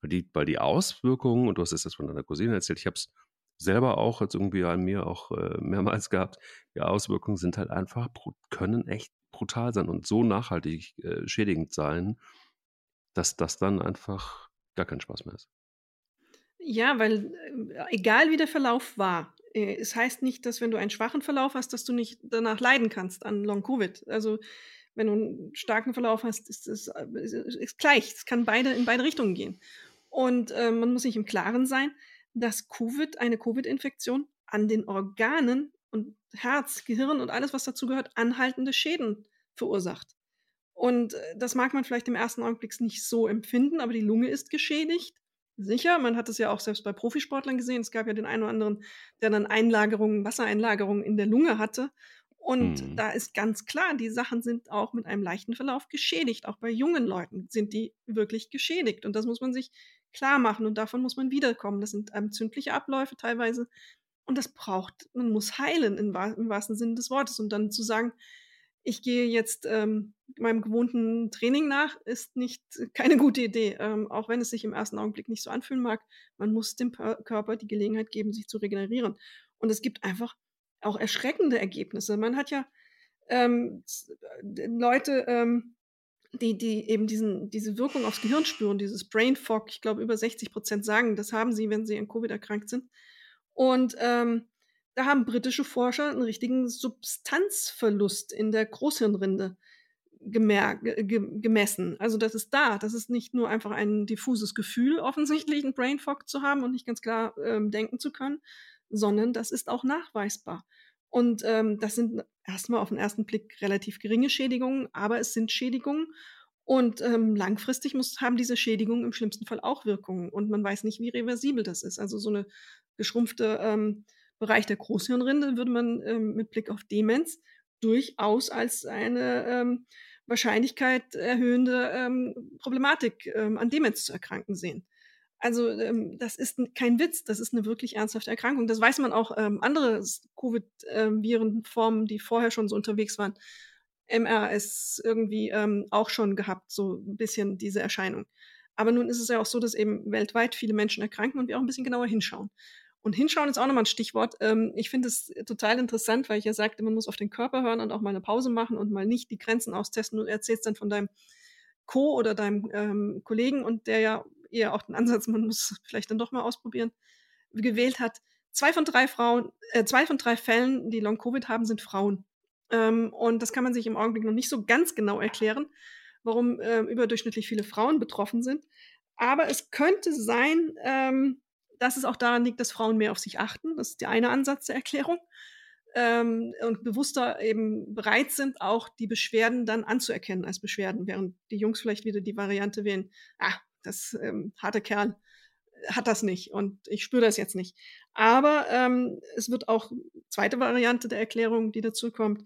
Weil die, weil die Auswirkungen, und du hast es jetzt von deiner Cousine erzählt, ich habe es selber auch jetzt irgendwie an mir auch äh, mehrmals gehabt, die Auswirkungen sind halt einfach, können echt brutal sein und so nachhaltig äh, schädigend sein, dass das dann einfach gar kein Spaß mehr ist. Ja, weil äh, egal wie der Verlauf war, äh, es heißt nicht, dass wenn du einen schwachen Verlauf hast, dass du nicht danach leiden kannst an Long-Covid. Also wenn du einen starken Verlauf hast, ist es äh, gleich. Es kann beide in beide Richtungen gehen. Und äh, man muss sich im Klaren sein, dass Covid, eine Covid-Infektion an den Organen und Herz, Gehirn und alles, was dazu gehört, anhaltende Schäden verursacht. Und äh, das mag man vielleicht im ersten Augenblick nicht so empfinden, aber die Lunge ist geschädigt. Sicher, man hat es ja auch selbst bei Profisportlern gesehen. Es gab ja den einen oder anderen, der dann Einlagerungen, Wassereinlagerungen in der Lunge hatte und mhm. da ist ganz klar, die Sachen sind auch mit einem leichten Verlauf geschädigt. Auch bei jungen Leuten sind die wirklich geschädigt. Und das muss man sich klar machen. Und davon muss man wiederkommen. Das sind entzündliche Abläufe teilweise. Und das braucht, man muss heilen im, im wahrsten Sinne des Wortes. Und dann zu sagen, ich gehe jetzt ähm, meinem gewohnten Training nach, ist nicht keine gute Idee. Ähm, auch wenn es sich im ersten Augenblick nicht so anfühlen mag. Man muss dem Körper die Gelegenheit geben, sich zu regenerieren. Und es gibt einfach auch erschreckende Ergebnisse. Man hat ja ähm, Leute, ähm, die, die eben diesen, diese Wirkung aufs Gehirn spüren, dieses Brain Fog, ich glaube, über 60 Prozent sagen, das haben sie, wenn sie an Covid erkrankt sind. Und ähm, da haben britische Forscher einen richtigen Substanzverlust in der Großhirnrinde gemessen. Also das ist da. Das ist nicht nur einfach ein diffuses Gefühl, offensichtlich einen Brain Fog zu haben und nicht ganz klar ähm, denken zu können, sondern das ist auch nachweisbar. Und ähm, das sind erstmal auf den ersten Blick relativ geringe Schädigungen, aber es sind Schädigungen. Und ähm, langfristig muss, haben diese Schädigungen im schlimmsten Fall auch Wirkungen. Und man weiß nicht, wie reversibel das ist. Also so eine geschrumpfte ähm, Bereich der Großhirnrinde würde man ähm, mit Blick auf Demenz durchaus als eine ähm, Wahrscheinlichkeit erhöhende ähm, Problematik ähm, an Demenz zu erkranken sehen. Also ähm, das ist kein Witz, das ist eine wirklich ernsthafte Erkrankung. Das weiß man auch ähm, andere Covid-Virenformen, die vorher schon so unterwegs waren. MRS irgendwie ähm, auch schon gehabt, so ein bisschen diese Erscheinung. Aber nun ist es ja auch so, dass eben weltweit viele Menschen erkranken und wir auch ein bisschen genauer hinschauen. Und hinschauen ist auch nochmal ein Stichwort. Ähm, ich finde es total interessant, weil ich ja sagte, man muss auf den Körper hören und auch mal eine Pause machen und mal nicht die Grenzen austesten. Und erzählst dann von deinem Co. oder deinem ähm, Kollegen und der ja eher auch den Ansatz, man muss vielleicht dann doch mal ausprobieren, gewählt hat. Zwei von drei Frauen, äh, zwei von drei Fällen, die Long-Covid haben, sind Frauen. Ähm, und das kann man sich im Augenblick noch nicht so ganz genau erklären, warum äh, überdurchschnittlich viele Frauen betroffen sind. Aber es könnte sein, ähm, dass es auch daran liegt, dass Frauen mehr auf sich achten. Das ist der eine Ansatz der Erklärung. Ähm, und bewusster eben bereit sind, auch die Beschwerden dann anzuerkennen als Beschwerden, während die Jungs vielleicht wieder die Variante wählen, ah, das ähm, harte Kerl hat das nicht und ich spüre das jetzt nicht. Aber ähm, es wird auch zweite Variante der Erklärung, die dazu kommt.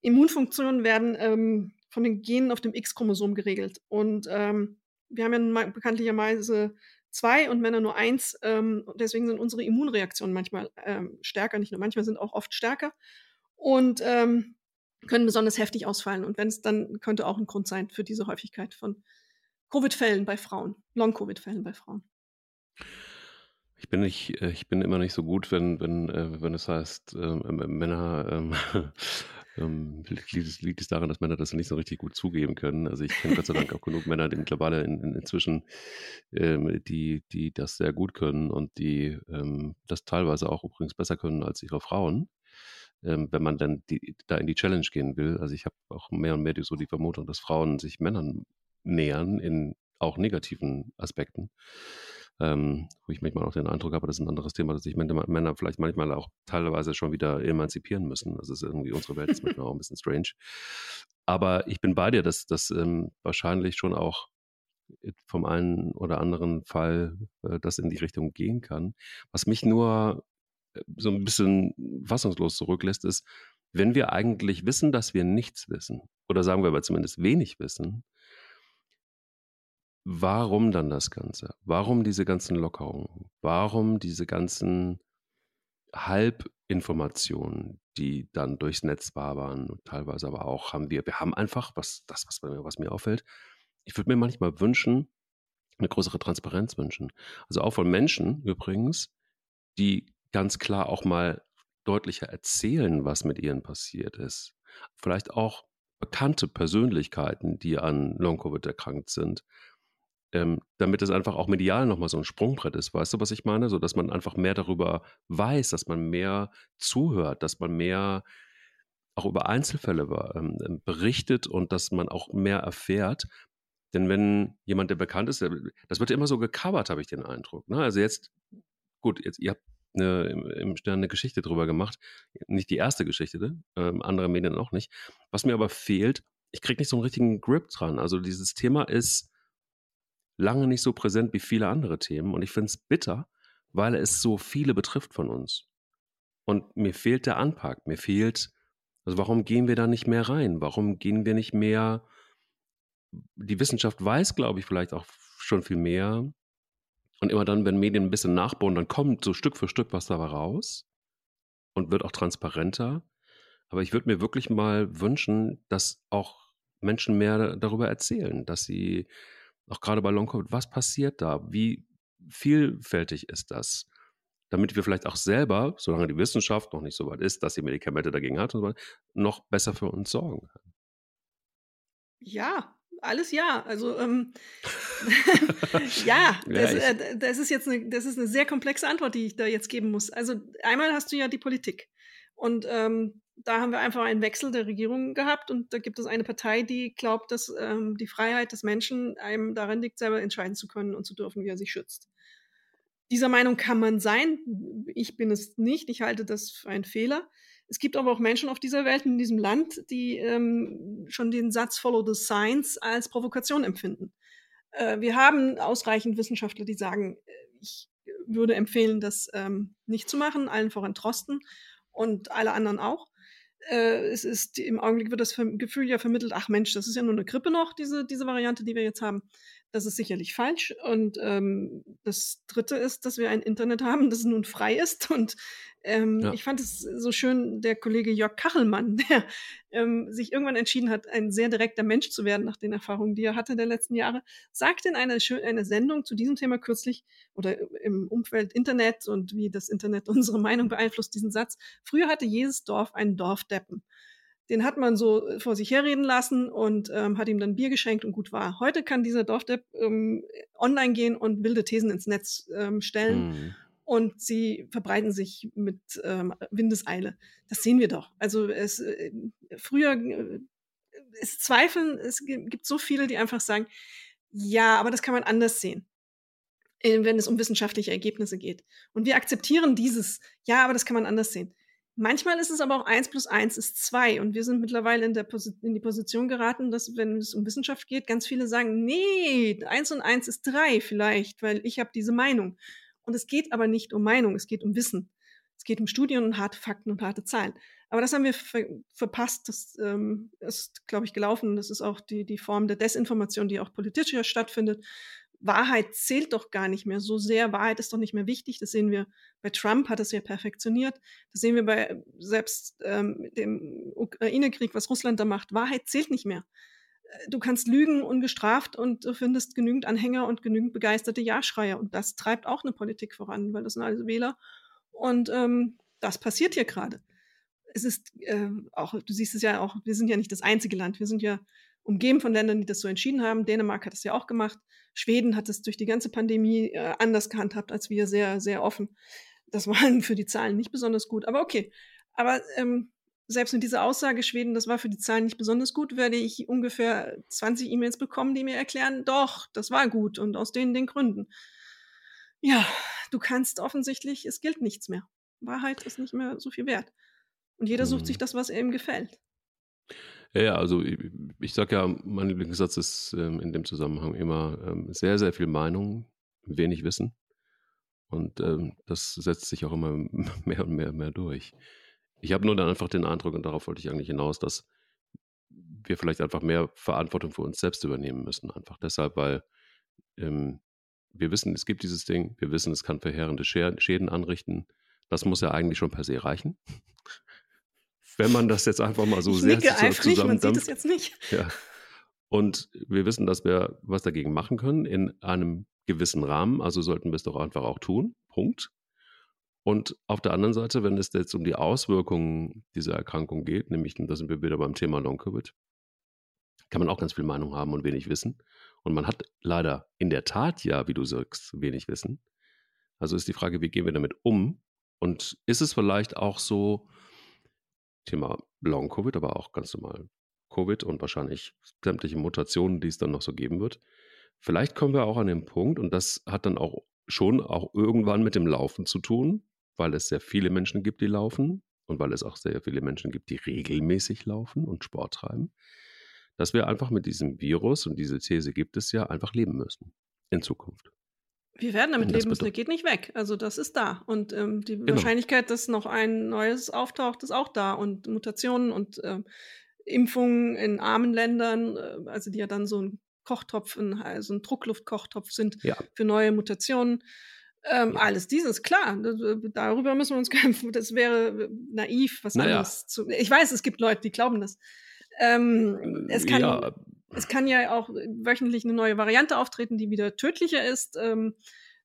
Immunfunktionen werden ähm, von den Genen auf dem X-Chromosom geregelt und ähm, wir haben ja bekanntlicherweise zwei und Männer nur eins. Ähm, deswegen sind unsere Immunreaktionen manchmal ähm, stärker, nicht nur manchmal sind auch oft stärker und ähm, können besonders heftig ausfallen. Und wenn es dann könnte auch ein Grund sein für diese Häufigkeit von Covid-Fällen bei Frauen, Long-Covid-Fällen bei Frauen. Ich bin nicht, äh, ich bin immer nicht so gut, wenn, wenn, äh, wenn es heißt, äh, Männer ähm, ähm, liegt, es, liegt es daran, dass Männer das nicht so richtig gut zugeben können. Also ich kenne Gott sei Dank auch genug Männer, die mittlerweile in, in, inzwischen, ähm, die, die das sehr gut können und die ähm, das teilweise auch übrigens besser können als ihre Frauen. Ähm, wenn man dann die, da in die Challenge gehen will. Also ich habe auch mehr und mehr die, so die Vermutung, dass Frauen sich Männern nähern in auch negativen Aspekten. Ähm, wo ich manchmal auch den Eindruck habe, das ist ein anderes Thema, dass sich Männer vielleicht manchmal auch teilweise schon wieder emanzipieren müssen. Das ist irgendwie, unsere Welt ist manchmal auch ein bisschen strange. Aber ich bin bei dir, dass das ähm, wahrscheinlich schon auch vom einen oder anderen Fall äh, das in die Richtung gehen kann. Was mich nur äh, so ein bisschen fassungslos zurücklässt, ist, wenn wir eigentlich wissen, dass wir nichts wissen, oder sagen wir aber zumindest wenig wissen, Warum dann das Ganze? Warum diese ganzen Lockerungen? Warum diese ganzen Halbinformationen, die dann durchs Netz wabern und teilweise aber auch haben wir, wir haben einfach, was das, was mir, was mir auffällt, ich würde mir manchmal wünschen, eine größere Transparenz wünschen. Also auch von Menschen übrigens, die ganz klar auch mal deutlicher erzählen, was mit ihnen passiert ist. Vielleicht auch bekannte Persönlichkeiten, die an Long-Covid erkrankt sind ähm, damit es einfach auch medial nochmal so ein Sprungbrett ist. Weißt du, was ich meine? So, dass man einfach mehr darüber weiß, dass man mehr zuhört, dass man mehr auch über Einzelfälle ähm, ähm, berichtet und dass man auch mehr erfährt. Denn wenn jemand, der bekannt ist, das wird immer so gecovert, habe ich den Eindruck. Ne? Also jetzt, gut, jetzt, ihr habt eine, im Stern eine Geschichte drüber gemacht. Nicht die erste Geschichte, ähm, andere Medien auch nicht. Was mir aber fehlt, ich kriege nicht so einen richtigen Grip dran. Also dieses Thema ist lange nicht so präsent wie viele andere Themen. Und ich finde es bitter, weil es so viele betrifft von uns. Und mir fehlt der Anpack. Mir fehlt, also warum gehen wir da nicht mehr rein? Warum gehen wir nicht mehr? Die Wissenschaft weiß, glaube ich, vielleicht auch schon viel mehr. Und immer dann, wenn Medien ein bisschen nachbauen, dann kommt so Stück für Stück was dabei raus und wird auch transparenter. Aber ich würde mir wirklich mal wünschen, dass auch Menschen mehr darüber erzählen, dass sie auch gerade bei Long-Covid, was passiert da? Wie vielfältig ist das? Damit wir vielleicht auch selber, solange die Wissenschaft noch nicht so weit ist, dass sie Medikamente dagegen hat, und so weiter, noch besser für uns sorgen kann. Ja, alles ja. Also ähm, ja, das, äh, das, ist jetzt eine, das ist eine sehr komplexe Antwort, die ich da jetzt geben muss. Also einmal hast du ja die Politik. Und ähm, da haben wir einfach einen Wechsel der Regierung gehabt und da gibt es eine Partei, die glaubt, dass ähm, die Freiheit des Menschen einem darin liegt, selber entscheiden zu können und zu dürfen, wie er sich schützt. Dieser Meinung kann man sein. Ich bin es nicht. Ich halte das für einen Fehler. Es gibt aber auch Menschen auf dieser Welt, in diesem Land, die ähm, schon den Satz Follow the Science als Provokation empfinden. Äh, wir haben ausreichend Wissenschaftler, die sagen, ich würde empfehlen, das ähm, nicht zu machen, allen voran Trosten und alle anderen auch. Äh, es ist im Augenblick wird das Gefühl ja vermittelt, ach Mensch, das ist ja nur eine Grippe noch, diese, diese Variante, die wir jetzt haben. Das ist sicherlich falsch. Und ähm, das Dritte ist, dass wir ein Internet haben, das nun frei ist. Und ähm, ja. ich fand es so schön, der Kollege Jörg Kachelmann, der ähm, sich irgendwann entschieden hat, ein sehr direkter Mensch zu werden nach den Erfahrungen, die er hatte der letzten Jahre, sagte in einer, einer Sendung zu diesem Thema kürzlich oder im Umfeld Internet und wie das Internet unsere Meinung beeinflusst, diesen Satz. Früher hatte jedes Dorf einen Dorfdeppen den hat man so äh, vor sich herreden lassen und ähm, hat ihm dann Bier geschenkt und gut war. Heute kann dieser Dorfdepp ähm, online gehen und wilde Thesen ins Netz ähm, stellen. Mhm. Und sie verbreiten sich mit ähm, Windeseile. Das sehen wir doch. Also es äh, früher äh, es zweifeln, es gibt so viele, die einfach sagen, ja, aber das kann man anders sehen, äh, wenn es um wissenschaftliche Ergebnisse geht. Und wir akzeptieren dieses, ja, aber das kann man anders sehen. Manchmal ist es aber auch eins plus eins ist zwei und wir sind mittlerweile in, der in die Position geraten, dass, wenn es um Wissenschaft geht, ganz viele sagen, nee, eins und eins ist drei vielleicht, weil ich habe diese Meinung. Und es geht aber nicht um Meinung, es geht um Wissen. Es geht um Studien und harte Fakten und harte Zahlen. Aber das haben wir ver verpasst. Das ähm, ist, glaube ich, gelaufen. Das ist auch die, die Form der Desinformation, die auch politisch stattfindet. Wahrheit zählt doch gar nicht mehr so sehr. Wahrheit ist doch nicht mehr wichtig. Das sehen wir bei Trump, hat es ja perfektioniert. Das sehen wir bei selbst ähm, dem Ukraine-Krieg, was Russland da macht. Wahrheit zählt nicht mehr. Äh, du kannst lügen ungestraft und du findest genügend Anhänger und genügend begeisterte Ja-Schreier. Und das treibt auch eine Politik voran, weil das sind alles Wähler. Und ähm, das passiert hier gerade. Es ist äh, auch, du siehst es ja auch, wir sind ja nicht das einzige Land. Wir sind ja umgeben von Ländern, die das so entschieden haben. Dänemark hat es ja auch gemacht. Schweden hat es durch die ganze Pandemie äh, anders gehandhabt als wir, sehr, sehr offen. Das war für die Zahlen nicht besonders gut, aber okay. Aber ähm, selbst mit dieser Aussage Schweden, das war für die Zahlen nicht besonders gut, werde ich ungefähr 20 E-Mails bekommen, die mir erklären, doch, das war gut und aus denen den Gründen. Ja, du kannst offensichtlich, es gilt nichts mehr. Wahrheit ist nicht mehr so viel wert. Und jeder sucht sich mhm. das, was ihm gefällt. Ja, also ich, ich sage ja, mein Lieblingssatz ist ähm, in dem Zusammenhang immer ähm, sehr, sehr viel Meinung, wenig Wissen. Und ähm, das setzt sich auch immer mehr und mehr und mehr durch. Ich habe nur dann einfach den Eindruck, und darauf wollte ich eigentlich hinaus, dass wir vielleicht einfach mehr Verantwortung für uns selbst übernehmen müssen. Einfach deshalb, weil ähm, wir wissen, es gibt dieses Ding, wir wissen, es kann verheerende Schäden anrichten. Das muss ja eigentlich schon per se reichen wenn man das jetzt einfach mal so ich sehr zusammen man sieht es jetzt nicht. Ja. Und wir wissen, dass wir was dagegen machen können in einem gewissen Rahmen. Also sollten wir es doch einfach auch tun. Punkt. Und auf der anderen Seite, wenn es jetzt um die Auswirkungen dieser Erkrankung geht, nämlich, da sind wir wieder beim Thema Long-Covid, kann man auch ganz viel Meinung haben und wenig Wissen. Und man hat leider in der Tat ja, wie du sagst, wenig Wissen. Also ist die Frage, wie gehen wir damit um? Und ist es vielleicht auch so, Thema Long-Covid, aber auch ganz normal Covid und wahrscheinlich sämtliche Mutationen, die es dann noch so geben wird. Vielleicht kommen wir auch an den Punkt, und das hat dann auch schon auch irgendwann mit dem Laufen zu tun, weil es sehr viele Menschen gibt, die laufen und weil es auch sehr viele Menschen gibt, die regelmäßig laufen und Sport treiben, dass wir einfach mit diesem Virus, und diese These gibt es ja, einfach leben müssen in Zukunft. Wir werden damit leben müssen, der geht nicht weg. Also das ist da. Und ähm, die genau. Wahrscheinlichkeit, dass noch ein neues auftaucht, ist auch da. Und Mutationen und äh, Impfungen in armen Ländern, äh, also die ja dann so ein Kochtopf, ein, also ein Druckluftkochtopf sind ja. für neue Mutationen. Ähm, ja. Alles dieses, klar, darüber müssen wir uns kämpfen. Das wäre naiv, was naja. anderes zu. Ich weiß, es gibt Leute, die glauben das. Ähm, es kann ja es kann ja auch wöchentlich eine neue Variante auftreten, die wieder tödlicher ist, ähm,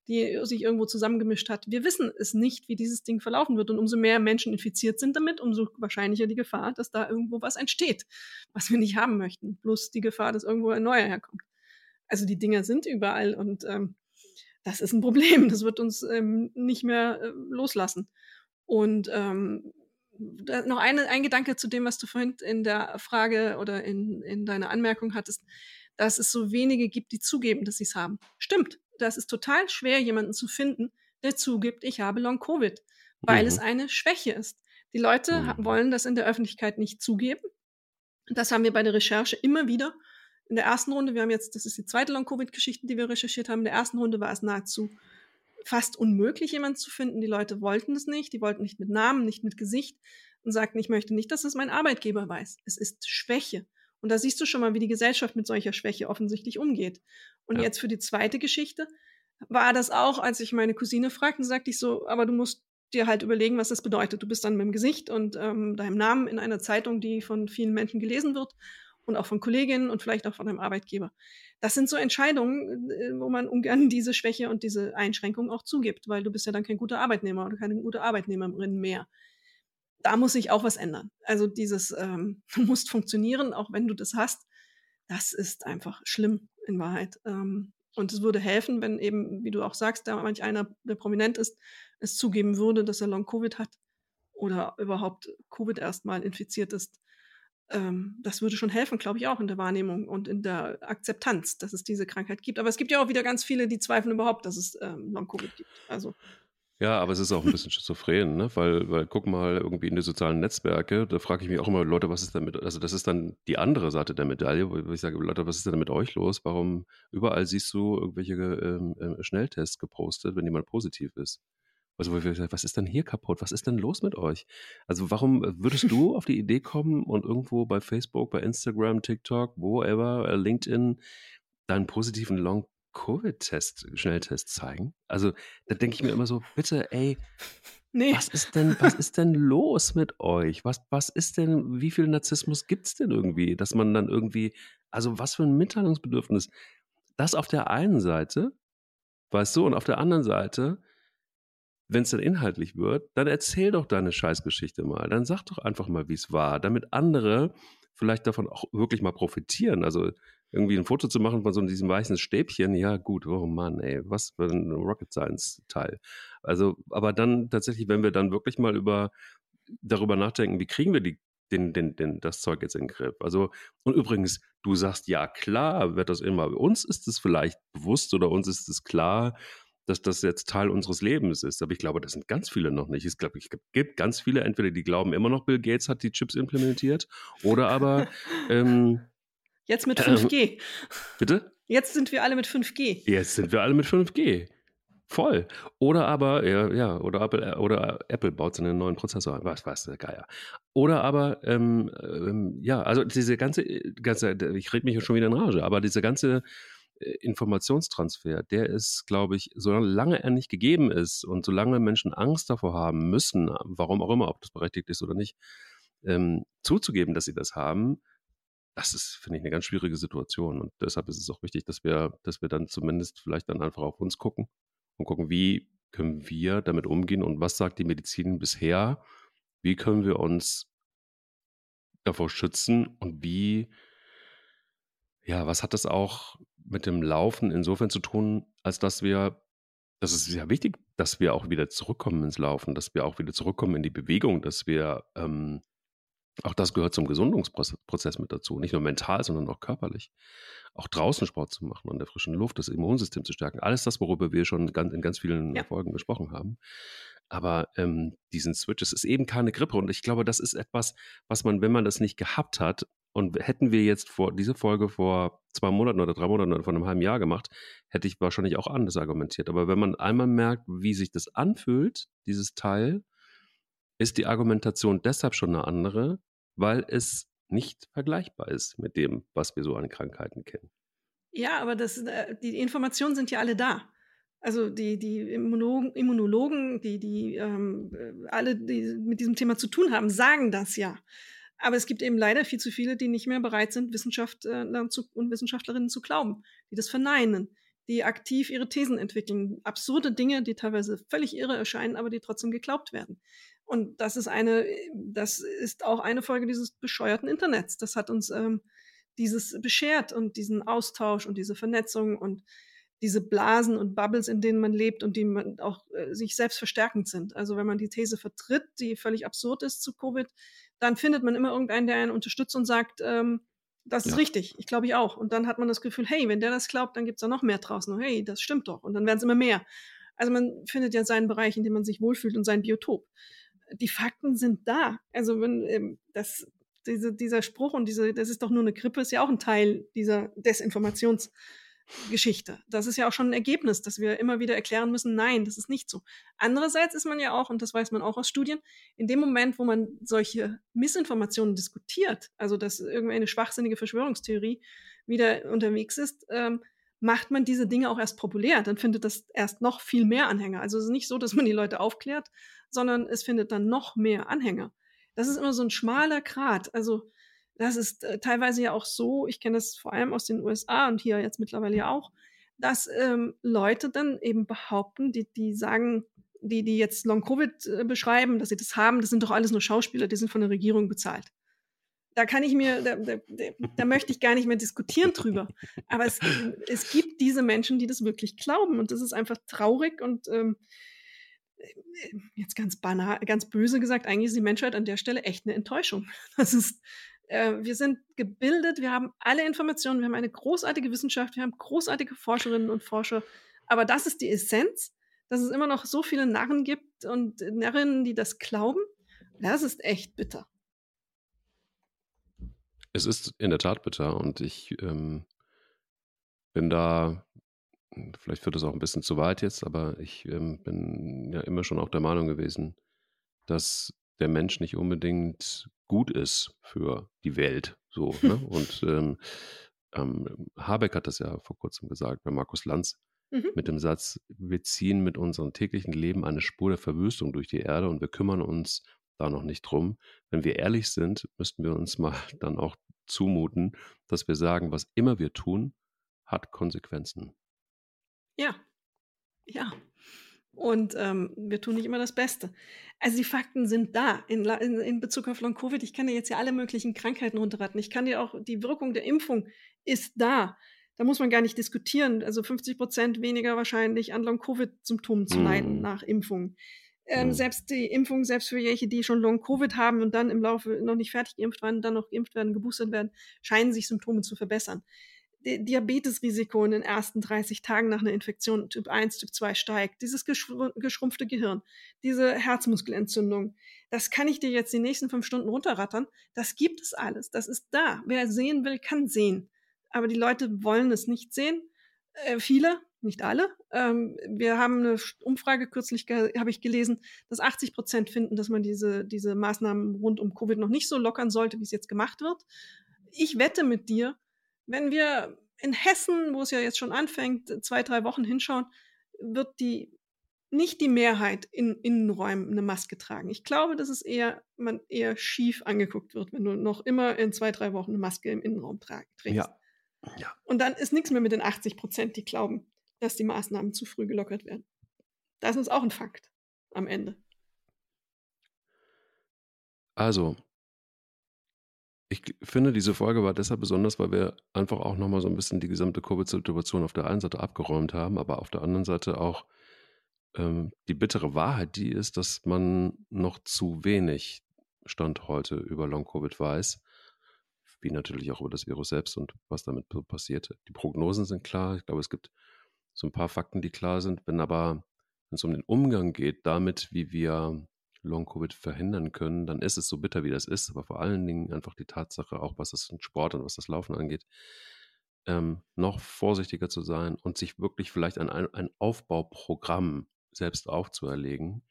die sich irgendwo zusammengemischt hat. Wir wissen es nicht, wie dieses Ding verlaufen wird. Und umso mehr Menschen infiziert sind damit, umso wahrscheinlicher die Gefahr, dass da irgendwo was entsteht, was wir nicht haben möchten. Plus die Gefahr, dass irgendwo ein neuer herkommt. Also die Dinger sind überall und ähm, das ist ein Problem. Das wird uns ähm, nicht mehr äh, loslassen. Und ähm, noch eine, ein Gedanke zu dem, was du vorhin in der Frage oder in, in deiner Anmerkung hattest, dass es so wenige gibt, die zugeben, dass sie es haben. Stimmt. Das ist total schwer, jemanden zu finden, der zugibt, ich habe Long-Covid, weil mhm. es eine Schwäche ist. Die Leute mhm. wollen das in der Öffentlichkeit nicht zugeben. Das haben wir bei der Recherche immer wieder. In der ersten Runde, wir haben jetzt, das ist die zweite Long-Covid-Geschichte, die wir recherchiert haben, in der ersten Runde war es nahezu fast unmöglich, jemanden zu finden. Die Leute wollten es nicht, die wollten nicht mit Namen, nicht mit Gesicht und sagten, ich möchte nicht, dass es mein Arbeitgeber weiß. Es ist Schwäche. Und da siehst du schon mal, wie die Gesellschaft mit solcher Schwäche offensichtlich umgeht. Und ja. jetzt für die zweite Geschichte war das auch, als ich meine Cousine fragte, sagte ich so, aber du musst dir halt überlegen, was das bedeutet. Du bist dann mit dem Gesicht und ähm, deinem Namen in einer Zeitung, die von vielen Menschen gelesen wird und auch von Kolleginnen und vielleicht auch von deinem Arbeitgeber. Das sind so Entscheidungen, äh, wo man ungern diese Schwäche und diese Einschränkung auch zugibt, weil du bist ja dann kein guter Arbeitnehmer oder keine gute Arbeitnehmerin mehr. Da muss sich auch was ändern. Also dieses, ähm, du musst funktionieren, auch wenn du das hast, das ist einfach schlimm in Wahrheit. Ähm, und es würde helfen, wenn eben, wie du auch sagst, da manch einer, der prominent ist, es zugeben würde, dass er Long-Covid hat oder überhaupt Covid erstmal infiziert ist. Ähm, das würde schon helfen, glaube ich, auch in der Wahrnehmung und in der Akzeptanz, dass es diese Krankheit gibt. Aber es gibt ja auch wieder ganz viele, die zweifeln überhaupt, dass es ähm, Long-Covid gibt. Also ja, aber es ist auch ein bisschen schizophren, ne? Weil, weil guck mal irgendwie in die sozialen Netzwerke, da frage ich mich auch immer, Leute, was ist denn mit, also das ist dann die andere Seite der Medaille, wo ich sage, Leute, was ist denn mit euch los? Warum überall siehst du irgendwelche ähm, äh, Schnelltests gepostet, wenn jemand positiv ist? Also, was ist denn hier kaputt? Was ist denn los mit euch? Also, warum würdest du auf die Idee kommen und irgendwo bei Facebook, bei Instagram, TikTok, wo ever, äh, LinkedIn, deinen positiven Long Covid-Test, Schnelltest zeigen. Also da denke ich mir immer so, bitte, ey, nee. was ist denn, was ist denn los mit euch? Was, was ist denn, wie viel Narzissmus gibt es denn irgendwie, dass man dann irgendwie, also was für ein Mitteilungsbedürfnis. Das auf der einen Seite, weißt du, und auf der anderen Seite, wenn es dann inhaltlich wird, dann erzähl doch deine Scheißgeschichte mal. Dann sag doch einfach mal, wie es war, damit andere vielleicht davon auch wirklich mal profitieren. Also irgendwie ein Foto zu machen von so diesem weißen Stäbchen, ja gut, oh Mann, ey, was für ein Rocket Science Teil. Also, aber dann tatsächlich, wenn wir dann wirklich mal über darüber nachdenken, wie kriegen wir die, den, den, den, das Zeug jetzt in den Griff? Also, und übrigens, du sagst, ja klar, wird das immer. Uns ist es vielleicht bewusst oder uns ist es klar, dass das jetzt Teil unseres Lebens ist. Aber ich glaube, das sind ganz viele noch nicht. Ich glaube, es gibt ganz viele, entweder die glauben immer noch, Bill Gates hat die Chips implementiert, oder aber ähm, Jetzt mit 5G. Ähm, bitte? Jetzt sind wir alle mit 5G. Jetzt sind wir alle mit 5G. Voll. Oder aber, ja, ja oder, Apple, oder Apple baut einen neuen Prozessor. Was weiß der Geier. Oder aber, ähm, ähm, ja, also diese ganze, ganze ich rede mich schon wieder in Rage, aber diese ganze äh, Informationstransfer, der ist, glaube ich, solange er nicht gegeben ist und solange Menschen Angst davor haben müssen, warum auch immer, ob das berechtigt ist oder nicht, ähm, zuzugeben, dass sie das haben, das ist, finde ich, eine ganz schwierige Situation. Und deshalb ist es auch wichtig, dass wir, dass wir dann zumindest vielleicht dann einfach auf uns gucken und gucken, wie können wir damit umgehen und was sagt die Medizin bisher? Wie können wir uns davor schützen und wie, ja, was hat das auch mit dem Laufen insofern zu tun, als dass wir, das ist ja wichtig, dass wir auch wieder zurückkommen ins Laufen, dass wir auch wieder zurückkommen in die Bewegung, dass wir ähm, auch das gehört zum Gesundungsprozess mit dazu. Nicht nur mental, sondern auch körperlich. Auch draußen Sport zu machen, an der frischen Luft, das Immunsystem zu stärken. Alles das, worüber wir schon in ganz vielen ja. Folgen gesprochen haben. Aber ähm, diesen Switch, es ist eben keine Grippe. Und ich glaube, das ist etwas, was man, wenn man das nicht gehabt hat, und hätten wir jetzt vor diese Folge vor zwei Monaten oder drei Monaten oder vor einem halben Jahr gemacht, hätte ich wahrscheinlich auch anders argumentiert. Aber wenn man einmal merkt, wie sich das anfühlt, dieses Teil, ist die Argumentation deshalb schon eine andere, weil es nicht vergleichbar ist mit dem, was wir so an Krankheiten kennen. Ja, aber das, äh, die Informationen sind ja alle da. Also die, die Immunologen, Immunologen die, die ähm, äh, alle, die mit diesem Thema zu tun haben, sagen das ja. Aber es gibt eben leider viel zu viele, die nicht mehr bereit sind, Wissenschaftler und Wissenschaftlerinnen zu glauben, die das verneinen, die aktiv ihre Thesen entwickeln. Absurde Dinge, die teilweise völlig irre erscheinen, aber die trotzdem geglaubt werden. Und das ist eine, das ist auch eine Folge dieses bescheuerten Internets. Das hat uns ähm, dieses beschert und diesen Austausch und diese Vernetzung und diese Blasen und Bubbles, in denen man lebt und die man auch äh, sich selbst verstärkend sind. Also wenn man die These vertritt, die völlig absurd ist zu Covid, dann findet man immer irgendeinen, der einen unterstützt und sagt, ähm, das ist ja. richtig, ich glaube ich auch. Und dann hat man das Gefühl, hey, wenn der das glaubt, dann gibt es da noch mehr draußen. Und, hey, das stimmt doch. Und dann werden es immer mehr. Also man findet ja seinen Bereich, in dem man sich wohlfühlt und sein Biotop die Fakten sind da. Also wenn ähm, das, diese, dieser Spruch und diese, das ist doch nur eine Grippe, ist ja auch ein Teil dieser Desinformations- Geschichte. Das ist ja auch schon ein Ergebnis, dass wir immer wieder erklären müssen, nein, das ist nicht so. Andererseits ist man ja auch, und das weiß man auch aus Studien, in dem Moment, wo man solche Missinformationen diskutiert, also dass irgendeine schwachsinnige Verschwörungstheorie wieder unterwegs ist, ähm, macht man diese Dinge auch erst populär. Dann findet das erst noch viel mehr Anhänger. Also es ist nicht so, dass man die Leute aufklärt, sondern es findet dann noch mehr Anhänger. Das ist immer so ein schmaler Grat. Also das ist äh, teilweise ja auch so, ich kenne das vor allem aus den USA und hier jetzt mittlerweile ja auch, dass ähm, Leute dann eben behaupten, die, die sagen, die, die jetzt Long-Covid äh, beschreiben, dass sie das haben, das sind doch alles nur Schauspieler, die sind von der Regierung bezahlt. Da kann ich mir, da, da, da möchte ich gar nicht mehr diskutieren drüber. Aber es, es gibt diese Menschen, die das wirklich glauben. Und das ist einfach traurig und ähm, jetzt ganz banal, ganz böse gesagt, eigentlich ist die Menschheit an der Stelle echt eine Enttäuschung. Das ist, äh, wir sind gebildet, wir haben alle Informationen, wir haben eine großartige Wissenschaft, wir haben großartige Forscherinnen und Forscher. Aber das ist die Essenz, dass es immer noch so viele Narren gibt und Narrinnen, die das glauben. Das ist echt bitter. Es ist in der Tat bitter und ich ähm, bin da, vielleicht führt es auch ein bisschen zu weit jetzt, aber ich ähm, bin ja immer schon auch der Meinung gewesen, dass der Mensch nicht unbedingt gut ist für die Welt. So, ne? Und ähm, ähm, Habeck hat das ja vor kurzem gesagt bei Markus Lanz mhm. mit dem Satz, wir ziehen mit unserem täglichen Leben eine Spur der Verwüstung durch die Erde und wir kümmern uns da noch nicht drum. Wenn wir ehrlich sind, müssten wir uns mal dann auch zumuten, dass wir sagen, was immer wir tun, hat Konsequenzen. Ja, ja. Und ähm, wir tun nicht immer das Beste. Also die Fakten sind da in, in, in Bezug auf Long-Covid. Ich kann dir jetzt ja alle möglichen Krankheiten runterraten. Ich kann dir auch, die Wirkung der Impfung ist da. Da muss man gar nicht diskutieren. Also 50 Prozent weniger wahrscheinlich an Long-Covid-Symptomen zu leiden mm. nach Impfung. Ähm. Selbst die Impfung, selbst für welche, die schon Long-Covid haben und dann im Laufe noch nicht fertig geimpft waren, dann noch geimpft werden, geboostert werden, scheinen sich Symptome zu verbessern. Diabetesrisiko in den ersten 30 Tagen nach einer Infektion Typ 1, Typ 2 steigt, dieses geschrumpfte Gehirn, diese Herzmuskelentzündung, das kann ich dir jetzt die nächsten fünf Stunden runterrattern. Das gibt es alles. Das ist da. Wer sehen will, kann sehen. Aber die Leute wollen es nicht sehen. Äh, viele, nicht alle. Ähm, wir haben eine Umfrage kürzlich, habe ich gelesen, dass 80 Prozent finden, dass man diese, diese Maßnahmen rund um Covid noch nicht so lockern sollte, wie es jetzt gemacht wird. Ich wette mit dir, wenn wir in Hessen, wo es ja jetzt schon anfängt, zwei, drei Wochen hinschauen, wird die nicht die Mehrheit in Innenräumen eine Maske tragen. Ich glaube, dass es eher, man eher schief angeguckt wird, wenn du noch immer in zwei, drei Wochen eine Maske im Innenraum trägst. Ja. ja. Und dann ist nichts mehr mit den 80 Prozent, die glauben, dass die Maßnahmen zu früh gelockert werden. Das ist uns auch ein Fakt am Ende. Also, ich finde, diese Folge war deshalb besonders, weil wir einfach auch nochmal so ein bisschen die gesamte Covid-Situation auf der einen Seite abgeräumt haben, aber auf der anderen Seite auch ähm, die bittere Wahrheit, die ist, dass man noch zu wenig Stand heute über Long-Covid weiß, wie natürlich auch über das Virus selbst und was damit passiert. Die Prognosen sind klar. Ich glaube, es gibt so ein paar Fakten, die klar sind. Wenn aber, wenn es um den Umgang geht, damit, wie wir Long-Covid verhindern können, dann ist es so bitter, wie das ist. Aber vor allen Dingen einfach die Tatsache, auch was das Sport und was das Laufen angeht, ähm, noch vorsichtiger zu sein und sich wirklich vielleicht ein, ein Aufbauprogramm selbst aufzuerlegen.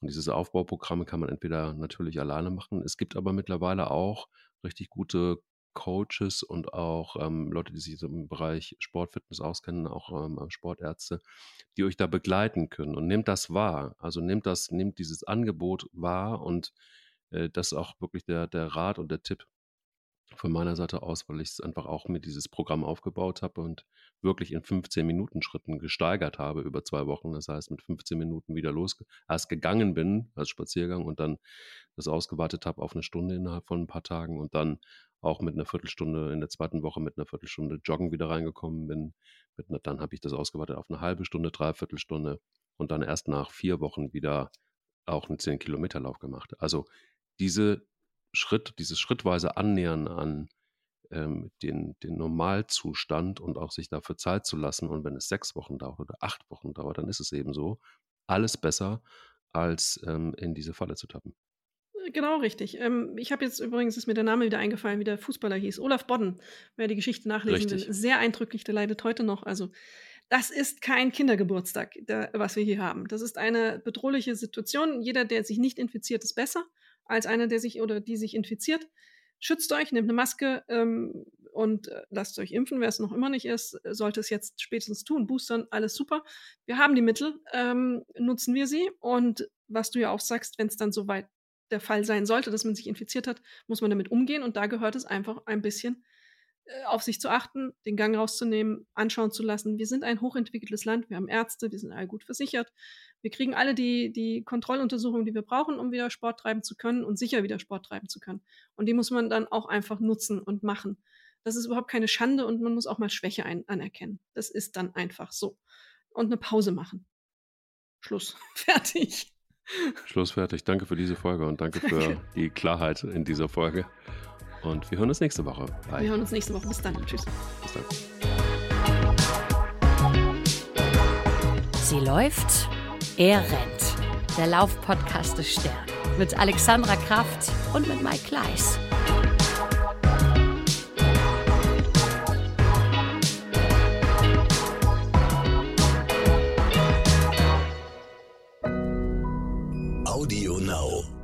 Und diese Aufbauprogramme kann man entweder natürlich alleine machen. Es gibt aber mittlerweile auch richtig gute Coaches und auch ähm, Leute, die sich im Bereich Sportfitness auskennen, auch ähm, Sportärzte, die euch da begleiten können. Und nehmt das wahr. Also nehmt das, nehmt dieses Angebot wahr und äh, das ist auch wirklich der, der Rat und der Tipp von meiner Seite aus, weil ich es einfach auch mit dieses Programm aufgebaut habe und wirklich in 15 Minuten Schritten gesteigert habe über zwei Wochen. Das heißt, mit 15 Minuten wieder los, erst gegangen bin als Spaziergang und dann das ausgeweitet habe auf eine Stunde innerhalb von ein paar Tagen und dann auch mit einer Viertelstunde in der zweiten Woche mit einer Viertelstunde Joggen wieder reingekommen bin. Mit, dann habe ich das ausgeweitet auf eine halbe Stunde, Dreiviertelstunde und dann erst nach vier Wochen wieder auch einen 10-Kilometer-Lauf gemacht. Also diese Schritt, dieses schrittweise Annähern an ähm, den, den Normalzustand und auch sich dafür Zeit zu lassen. Und wenn es sechs Wochen dauert oder acht Wochen dauert, dann ist es eben so. Alles besser, als ähm, in diese Falle zu tappen. Genau richtig. Ähm, ich habe jetzt übrigens, ist mir der Name wieder eingefallen, wie der Fußballer hieß. Olaf Bodden, wer die Geschichte nachlesen Richtig. will. Sehr eindrücklich, der leidet heute noch. Also, das ist kein Kindergeburtstag, der, was wir hier haben. Das ist eine bedrohliche Situation. Jeder, der sich nicht infiziert, ist besser als einer, der sich oder die sich infiziert. Schützt euch, nehmt eine Maske ähm, und äh, lasst euch impfen, wer es noch immer nicht ist, sollte es jetzt spätestens tun. Boostern, alles super. Wir haben die Mittel, ähm, nutzen wir sie. Und was du ja auch sagst, wenn es dann soweit der Fall sein sollte, dass man sich infiziert hat, muss man damit umgehen. Und da gehört es einfach ein bisschen äh, auf sich zu achten, den Gang rauszunehmen, anschauen zu lassen. Wir sind ein hochentwickeltes Land, wir haben Ärzte, wir sind alle gut versichert. Wir kriegen alle die, die Kontrolluntersuchungen, die wir brauchen, um wieder Sport treiben zu können und sicher wieder Sport treiben zu können. Und die muss man dann auch einfach nutzen und machen. Das ist überhaupt keine Schande und man muss auch mal Schwäche ein anerkennen. Das ist dann einfach so. Und eine Pause machen. Schluss. Fertig. Schluss fertig. Danke für diese Folge und danke für die Klarheit in dieser Folge. Und wir hören uns nächste Woche. Bye. Wir hören uns nächste Woche. Bis dann. Tschüss. Bis dann. Sie läuft, er rennt. Der Laufpodcast ist Stern. Mit Alexandra Kraft und mit Mike Kleiss. Audio Now.